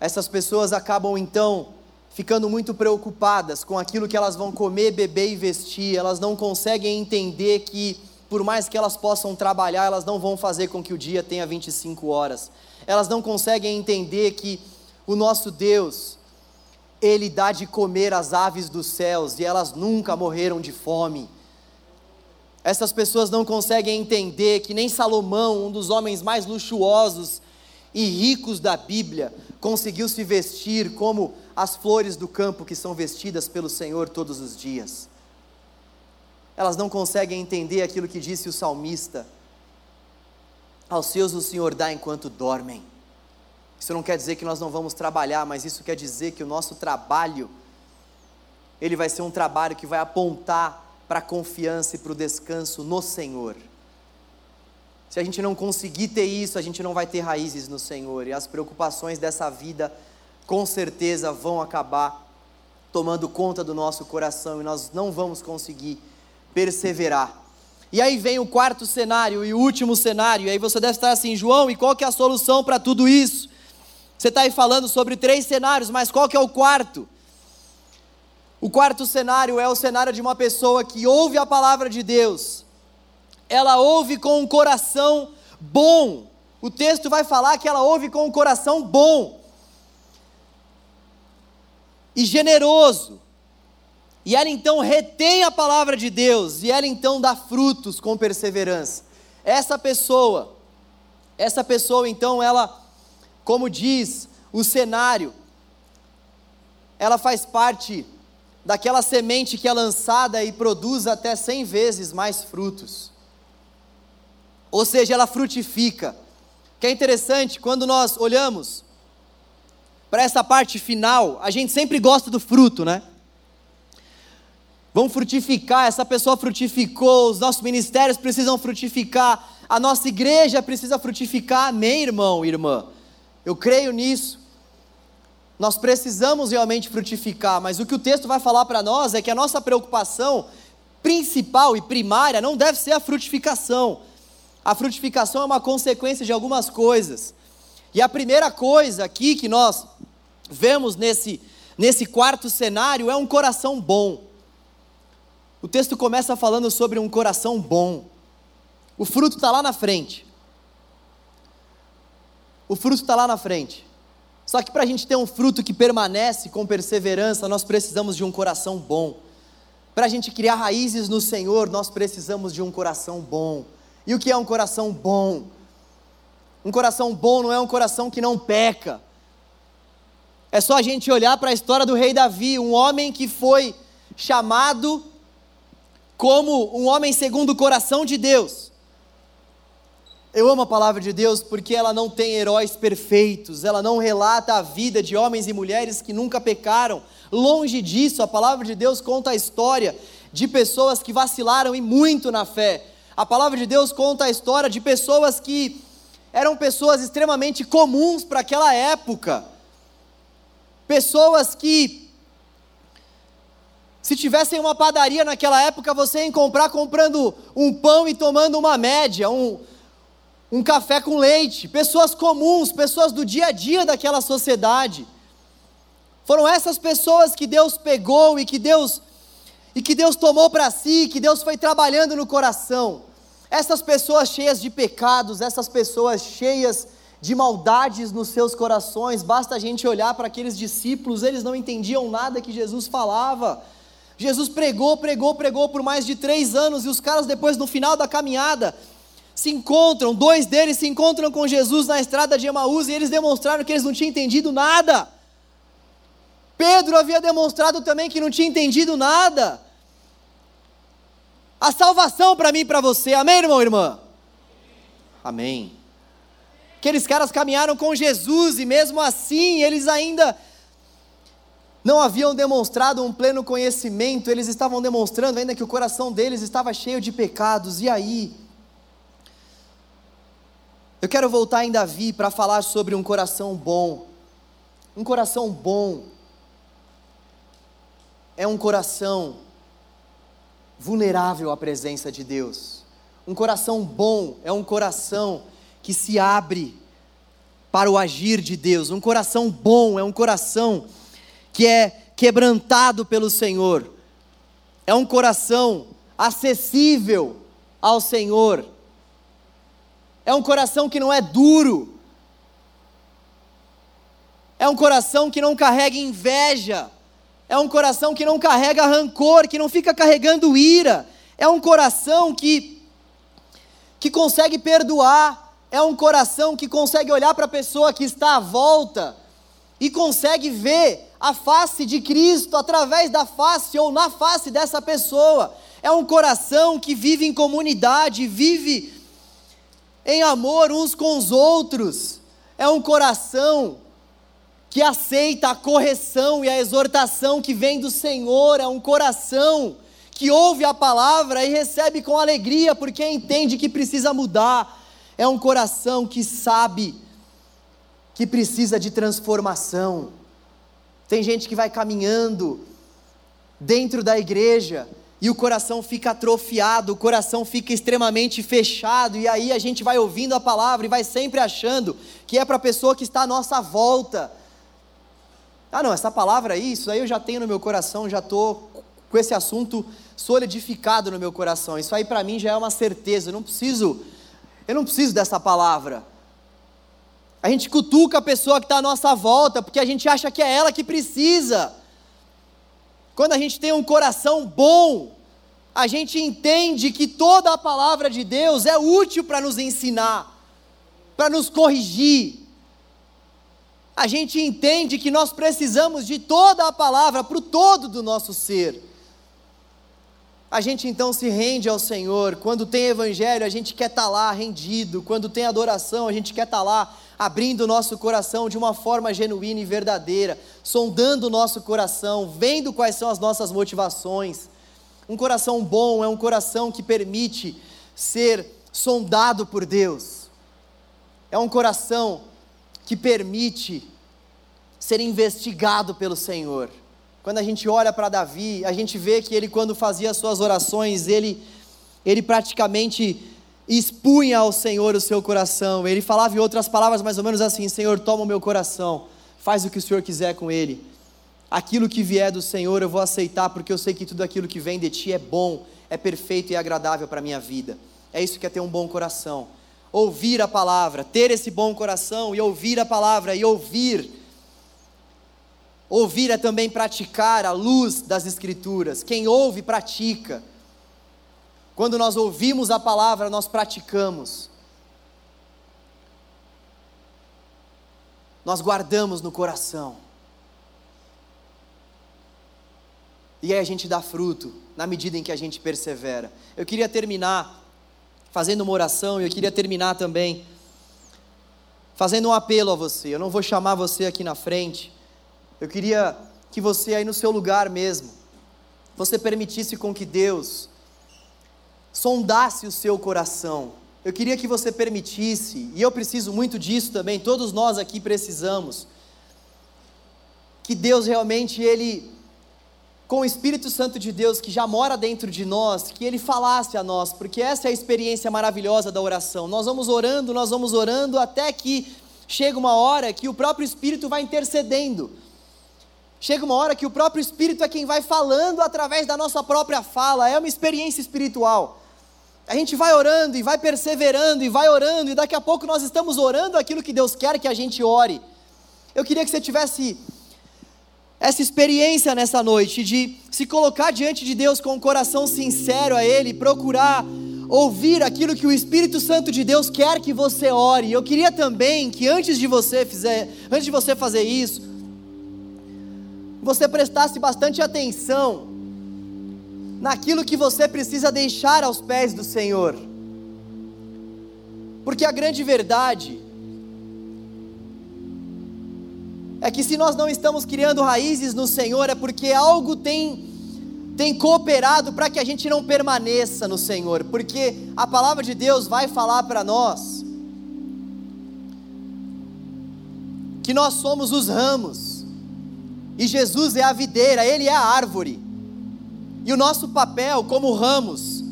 Essas pessoas acabam então ficando muito preocupadas com aquilo que elas vão comer, beber e vestir, elas não conseguem entender que, por mais que elas possam trabalhar, elas não vão fazer com que o dia tenha 25 horas. Elas não conseguem entender que o nosso Deus, Ele dá de comer às aves dos céus e elas nunca morreram de fome. Essas pessoas não conseguem entender que nem Salomão, um dos homens mais luxuosos e ricos da Bíblia, conseguiu se vestir como as flores do campo que são vestidas pelo Senhor todos os dias. Elas não conseguem entender aquilo que disse o salmista: Aos seus o Senhor dá enquanto dormem. Isso não quer dizer que nós não vamos trabalhar, mas isso quer dizer que o nosso trabalho ele vai ser um trabalho que vai apontar para a confiança e para o descanso no Senhor. Se a gente não conseguir ter isso, a gente não vai ter raízes no Senhor, e as preocupações dessa vida com certeza vão acabar tomando conta do nosso coração e nós não vamos conseguir perseverar. E aí vem o quarto cenário e o último cenário, e aí você deve estar assim, João, e qual que é a solução para tudo isso? Você está aí falando sobre três cenários, mas qual que é o quarto? O quarto cenário é o cenário de uma pessoa que ouve a palavra de Deus, ela ouve com um coração bom. O texto vai falar que ela ouve com um coração bom e generoso. E ela então retém a palavra de Deus, e ela então dá frutos com perseverança. Essa pessoa, essa pessoa então, ela, como diz o cenário, ela faz parte daquela semente que é lançada e produz até cem vezes mais frutos. Ou seja, ela frutifica. Que é interessante, quando nós olhamos para essa parte final, a gente sempre gosta do fruto, né? Vamos frutificar, essa pessoa frutificou, os nossos ministérios precisam frutificar, a nossa igreja precisa frutificar, amém, irmão, irmã? Eu creio nisso. Nós precisamos realmente frutificar, mas o que o texto vai falar para nós é que a nossa preocupação principal e primária não deve ser a frutificação. A frutificação é uma consequência de algumas coisas. E a primeira coisa aqui que nós vemos nesse, nesse quarto cenário é um coração bom. O texto começa falando sobre um coração bom. O fruto está lá na frente. O fruto está lá na frente. Só que para a gente ter um fruto que permanece com perseverança, nós precisamos de um coração bom. Para a gente criar raízes no Senhor, nós precisamos de um coração bom. E o que é um coração bom? Um coração bom não é um coração que não peca. É só a gente olhar para a história do rei Davi, um homem que foi chamado como um homem segundo o coração de Deus. Eu amo a palavra de Deus porque ela não tem heróis perfeitos, ela não relata a vida de homens e mulheres que nunca pecaram. Longe disso, a palavra de Deus conta a história de pessoas que vacilaram e muito na fé. A palavra de Deus conta a história de pessoas que eram pessoas extremamente comuns para aquela época. Pessoas que se tivessem uma padaria naquela época, você ia comprar comprando um pão e tomando uma média, um, um café com leite. Pessoas comuns, pessoas do dia a dia daquela sociedade. Foram essas pessoas que Deus pegou e que Deus e que Deus tomou para si, que Deus foi trabalhando no coração. Essas pessoas cheias de pecados, essas pessoas cheias de maldades nos seus corações, basta a gente olhar para aqueles discípulos, eles não entendiam nada que Jesus falava Jesus pregou, pregou, pregou por mais de três anos, e os caras, depois, no final da caminhada, se encontram, dois deles se encontram com Jesus na estrada de Emaús, e eles demonstraram que eles não tinham entendido nada. Pedro havia demonstrado também que não tinha entendido nada. A salvação para mim e para você, amém, irmão e irmã? Amém. Aqueles caras caminharam com Jesus e mesmo assim eles ainda não haviam demonstrado um pleno conhecimento, eles estavam demonstrando ainda que o coração deles estava cheio de pecados. E aí? Eu quero voltar em Davi para falar sobre um coração bom. Um coração bom é um coração vulnerável à presença de Deus. Um coração bom é um coração que se abre para o agir de Deus. Um coração bom é um coração que é quebrantado pelo Senhor, é um coração acessível ao Senhor, é um coração que não é duro, é um coração que não carrega inveja, é um coração que não carrega rancor, que não fica carregando ira, é um coração que que consegue perdoar, é um coração que consegue olhar para a pessoa que está à volta e consegue ver a face de Cristo através da face ou na face dessa pessoa. É um coração que vive em comunidade, vive em amor uns com os outros. É um coração que aceita a correção e a exortação que vem do Senhor. É um coração que ouve a palavra e recebe com alegria porque entende que precisa mudar. É um coração que sabe que precisa de transformação. Tem gente que vai caminhando dentro da igreja e o coração fica atrofiado, o coração fica extremamente fechado, e aí a gente vai ouvindo a palavra e vai sempre achando que é para a pessoa que está à nossa volta. Ah, não, essa palavra aí, isso aí eu já tenho no meu coração, já estou com esse assunto solidificado no meu coração. Isso aí para mim já é uma certeza, eu não preciso, eu não preciso dessa palavra. A gente cutuca a pessoa que está à nossa volta, porque a gente acha que é ela que precisa. Quando a gente tem um coração bom, a gente entende que toda a palavra de Deus é útil para nos ensinar, para nos corrigir. A gente entende que nós precisamos de toda a palavra para o todo do nosso ser. A gente então se rende ao Senhor. Quando tem evangelho, a gente quer estar tá lá rendido. Quando tem adoração, a gente quer estar tá lá abrindo o nosso coração de uma forma genuína e verdadeira, sondando o nosso coração, vendo quais são as nossas motivações. Um coração bom é um coração que permite ser sondado por Deus. É um coração que permite ser investigado pelo Senhor. Quando a gente olha para Davi, a gente vê que ele, quando fazia as suas orações, ele, ele praticamente expunha ao Senhor o seu coração. Ele falava em outras palavras mais ou menos assim: Senhor, toma o meu coração, faz o que o Senhor quiser com ele. Aquilo que vier do Senhor eu vou aceitar, porque eu sei que tudo aquilo que vem de ti é bom, é perfeito e agradável para a minha vida. É isso que é ter um bom coração. Ouvir a palavra, ter esse bom coração e ouvir a palavra e ouvir Ouvir é também praticar a luz das Escrituras. Quem ouve, pratica. Quando nós ouvimos a palavra, nós praticamos. Nós guardamos no coração. E aí a gente dá fruto na medida em que a gente persevera. Eu queria terminar fazendo uma oração e eu queria terminar também fazendo um apelo a você. Eu não vou chamar você aqui na frente. Eu queria que você aí no seu lugar mesmo, você permitisse com que Deus sondasse o seu coração. Eu queria que você permitisse, e eu preciso muito disso também, todos nós aqui precisamos, que Deus realmente ele com o Espírito Santo de Deus que já mora dentro de nós, que ele falasse a nós, porque essa é a experiência maravilhosa da oração. Nós vamos orando, nós vamos orando até que chega uma hora que o próprio Espírito vai intercedendo. Chega uma hora que o próprio Espírito é quem vai falando através da nossa própria fala, é uma experiência espiritual. A gente vai orando e vai perseverando e vai orando, e daqui a pouco nós estamos orando aquilo que Deus quer que a gente ore. Eu queria que você tivesse essa experiência nessa noite de se colocar diante de Deus com um coração sincero a Ele, procurar ouvir aquilo que o Espírito Santo de Deus quer que você ore. Eu queria também que antes de você fizer, antes de você fazer isso, você prestasse bastante atenção naquilo que você precisa deixar aos pés do Senhor. Porque a grande verdade é que se nós não estamos criando raízes no Senhor, é porque algo tem, tem cooperado para que a gente não permaneça no Senhor, porque a palavra de Deus vai falar para nós que nós somos os ramos, e Jesus é a videira, Ele é a árvore. E o nosso papel como ramos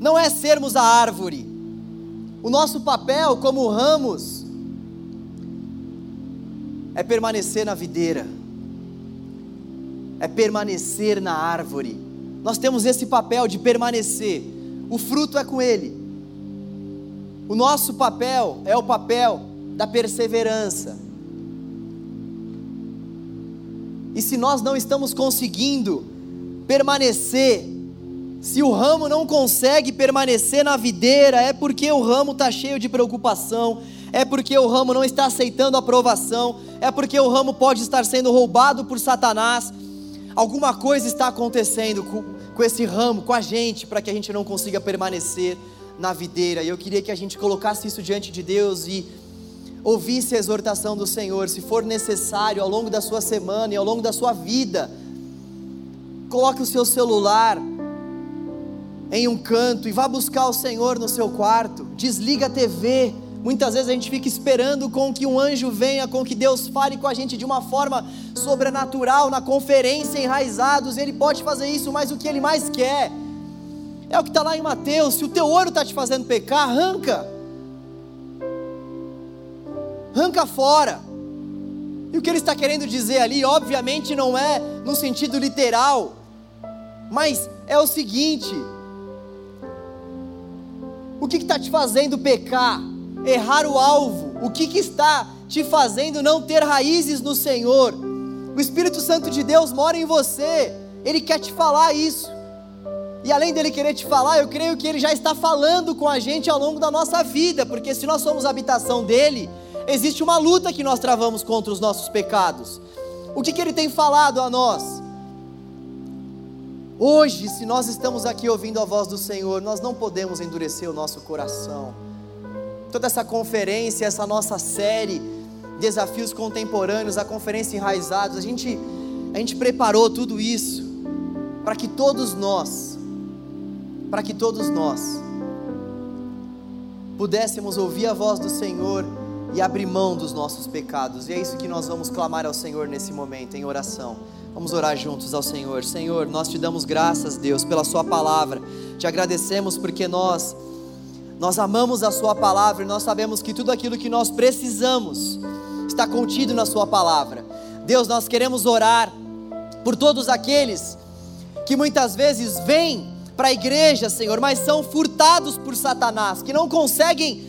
não é sermos a árvore. O nosso papel como ramos é permanecer na videira, é permanecer na árvore. Nós temos esse papel de permanecer, o fruto é com Ele. O nosso papel é o papel da perseverança. E se nós não estamos conseguindo permanecer, se o ramo não consegue permanecer na videira, é porque o ramo está cheio de preocupação, é porque o ramo não está aceitando aprovação, é porque o ramo pode estar sendo roubado por Satanás. Alguma coisa está acontecendo com, com esse ramo, com a gente, para que a gente não consiga permanecer na videira. E eu queria que a gente colocasse isso diante de Deus e ouvisse a exortação do Senhor, se for necessário, ao longo da sua semana e ao longo da sua vida, coloque o seu celular em um canto e vá buscar o Senhor no seu quarto, desliga a TV. Muitas vezes a gente fica esperando com que um anjo venha, com que Deus fale com a gente de uma forma sobrenatural na conferência enraizados. Ele pode fazer isso, mas o que ele mais quer é o que está lá em Mateus: se o teu ouro está te fazendo pecar, arranca arranca fora. E o que ele está querendo dizer ali, obviamente, não é no sentido literal, mas é o seguinte: o que está te fazendo pecar, errar o alvo? O que, que está te fazendo não ter raízes no Senhor? O Espírito Santo de Deus mora em você, ele quer te falar isso. E além dele querer te falar, eu creio que ele já está falando com a gente ao longo da nossa vida, porque se nós somos habitação dele, existe uma luta que nós travamos contra os nossos pecados. O que, que ele tem falado a nós? Hoje, se nós estamos aqui ouvindo a voz do Senhor, nós não podemos endurecer o nosso coração. Toda essa conferência, essa nossa série, Desafios Contemporâneos, a conferência Enraizados, a gente, a gente preparou tudo isso para que todos nós, para que todos nós pudéssemos ouvir a voz do Senhor e abrir mão dos nossos pecados. E é isso que nós vamos clamar ao Senhor nesse momento, em oração. Vamos orar juntos ao Senhor. Senhor, nós te damos graças, Deus, pela Sua palavra. Te agradecemos porque nós, nós amamos a Sua palavra e nós sabemos que tudo aquilo que nós precisamos está contido na Sua palavra. Deus, nós queremos orar por todos aqueles que muitas vezes vêm para a igreja, Senhor, mas são furtados por Satanás, que não conseguem,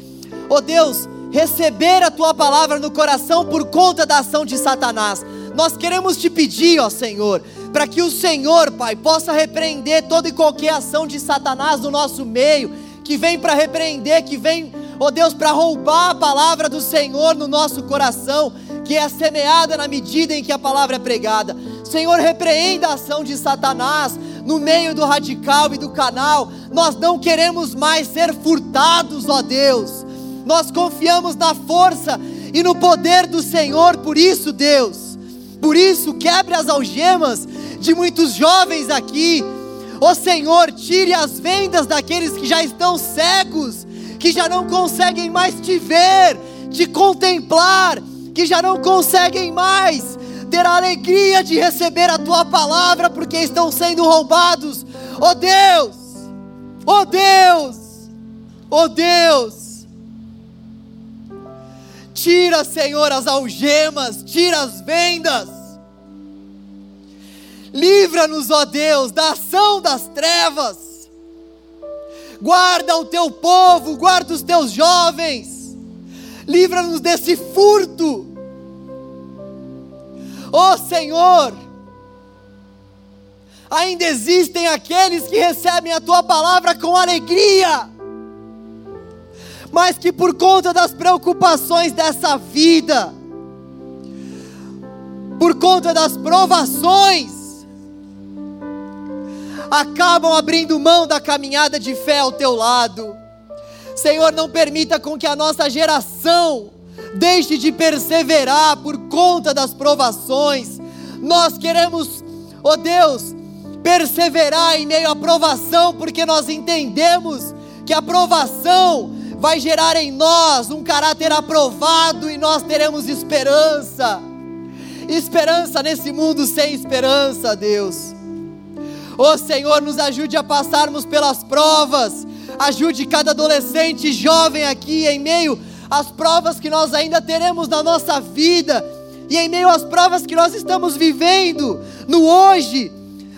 oh Deus, receber a tua palavra no coração por conta da ação de Satanás. Nós queremos te pedir, ó Senhor, para que o Senhor, Pai, possa repreender toda e qualquer ação de Satanás no nosso meio, que vem para repreender, que vem, ó Deus, para roubar a palavra do Senhor no nosso coração, que é semeada na medida em que a palavra é pregada. Senhor, repreenda a ação de Satanás no meio do radical e do canal. Nós não queremos mais ser furtados, ó Deus. Nós confiamos na força e no poder do Senhor, por isso, Deus. Por isso, quebre as algemas de muitos jovens aqui. Ó Senhor, tire as vendas daqueles que já estão cegos, que já não conseguem mais te ver, te contemplar, que já não conseguem mais ter a alegria de receber a tua palavra porque estão sendo roubados. Oh Deus! Oh Deus! Oh Deus! Tira, Senhor, as algemas, tira as vendas. Livra-nos, ó Deus, da ação das trevas. Guarda o teu povo, guarda os teus jovens. Livra-nos desse furto Ó Senhor, ainda existem aqueles que recebem a tua palavra com alegria, mas que por conta das preocupações dessa vida, por conta das provações, acabam abrindo mão da caminhada de fé ao teu lado. Senhor, não permita com que a nossa geração deixe de perseverar por conta das provações. Nós queremos, oh Deus, perseverar em meio à provação, porque nós entendemos que a provação vai gerar em nós um caráter aprovado e nós teremos esperança. Esperança nesse mundo sem esperança, Deus. Oh Senhor, nos ajude a passarmos pelas provas. Ajude cada adolescente jovem aqui em meio as provas que nós ainda teremos na nossa vida, e em meio às provas que nós estamos vivendo no hoje,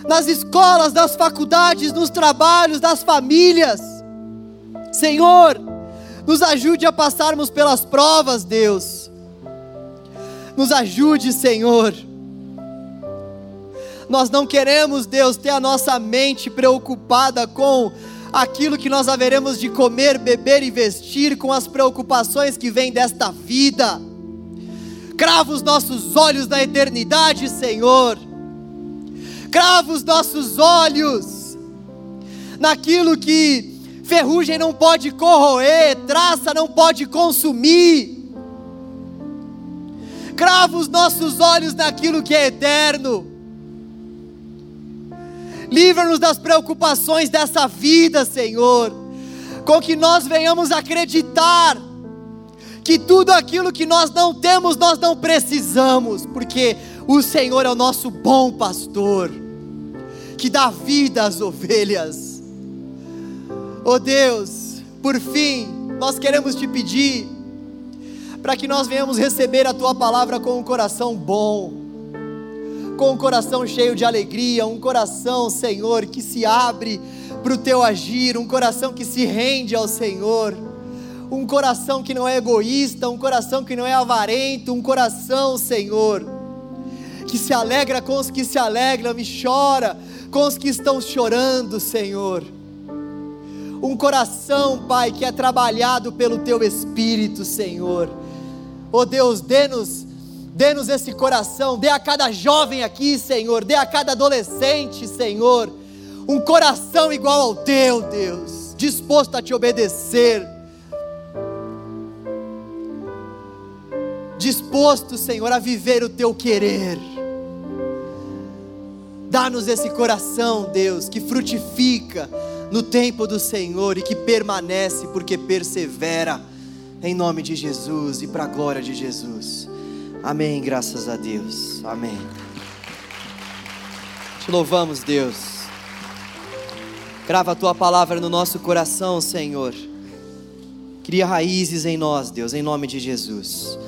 nas escolas, nas faculdades, nos trabalhos, nas famílias. Senhor, nos ajude a passarmos pelas provas, Deus. Nos ajude, Senhor. Nós não queremos, Deus, ter a nossa mente preocupada com aquilo que nós haveremos de comer, beber e vestir, com as preocupações que vêm desta vida. Crava os nossos olhos na eternidade, Senhor. Crava os nossos olhos naquilo que ferrugem não pode corroer, traça não pode consumir. Crava os nossos olhos naquilo que é eterno Livra-nos das preocupações dessa vida, Senhor. Com que nós venhamos acreditar que tudo aquilo que nós não temos, nós não precisamos, porque o Senhor é o nosso bom pastor, que dá vida às ovelhas. Oh Deus, por fim, nós queremos te pedir para que nós venhamos receber a tua palavra com um coração bom com um coração cheio de alegria, um coração, Senhor, que se abre para o teu agir, um coração que se rende ao Senhor, um coração que não é egoísta, um coração que não é avarento, um coração, Senhor, que se alegra com os que se alegram e chora com os que estão chorando, Senhor. Um coração, Pai, que é trabalhado pelo Teu Espírito, Senhor. Oh Deus, dê-nos Dê-nos esse coração, dê a cada jovem aqui, Senhor, dê a cada adolescente, Senhor, um coração igual ao teu, Deus, disposto a te obedecer. Disposto, Senhor, a viver o teu querer. Dá-nos esse coração, Deus, que frutifica no tempo do Senhor e que permanece porque persevera em nome de Jesus e para a glória de Jesus. Amém, graças a Deus. Amém. Te louvamos, Deus. Grava a tua palavra no nosso coração, Senhor. Cria raízes em nós, Deus, em nome de Jesus.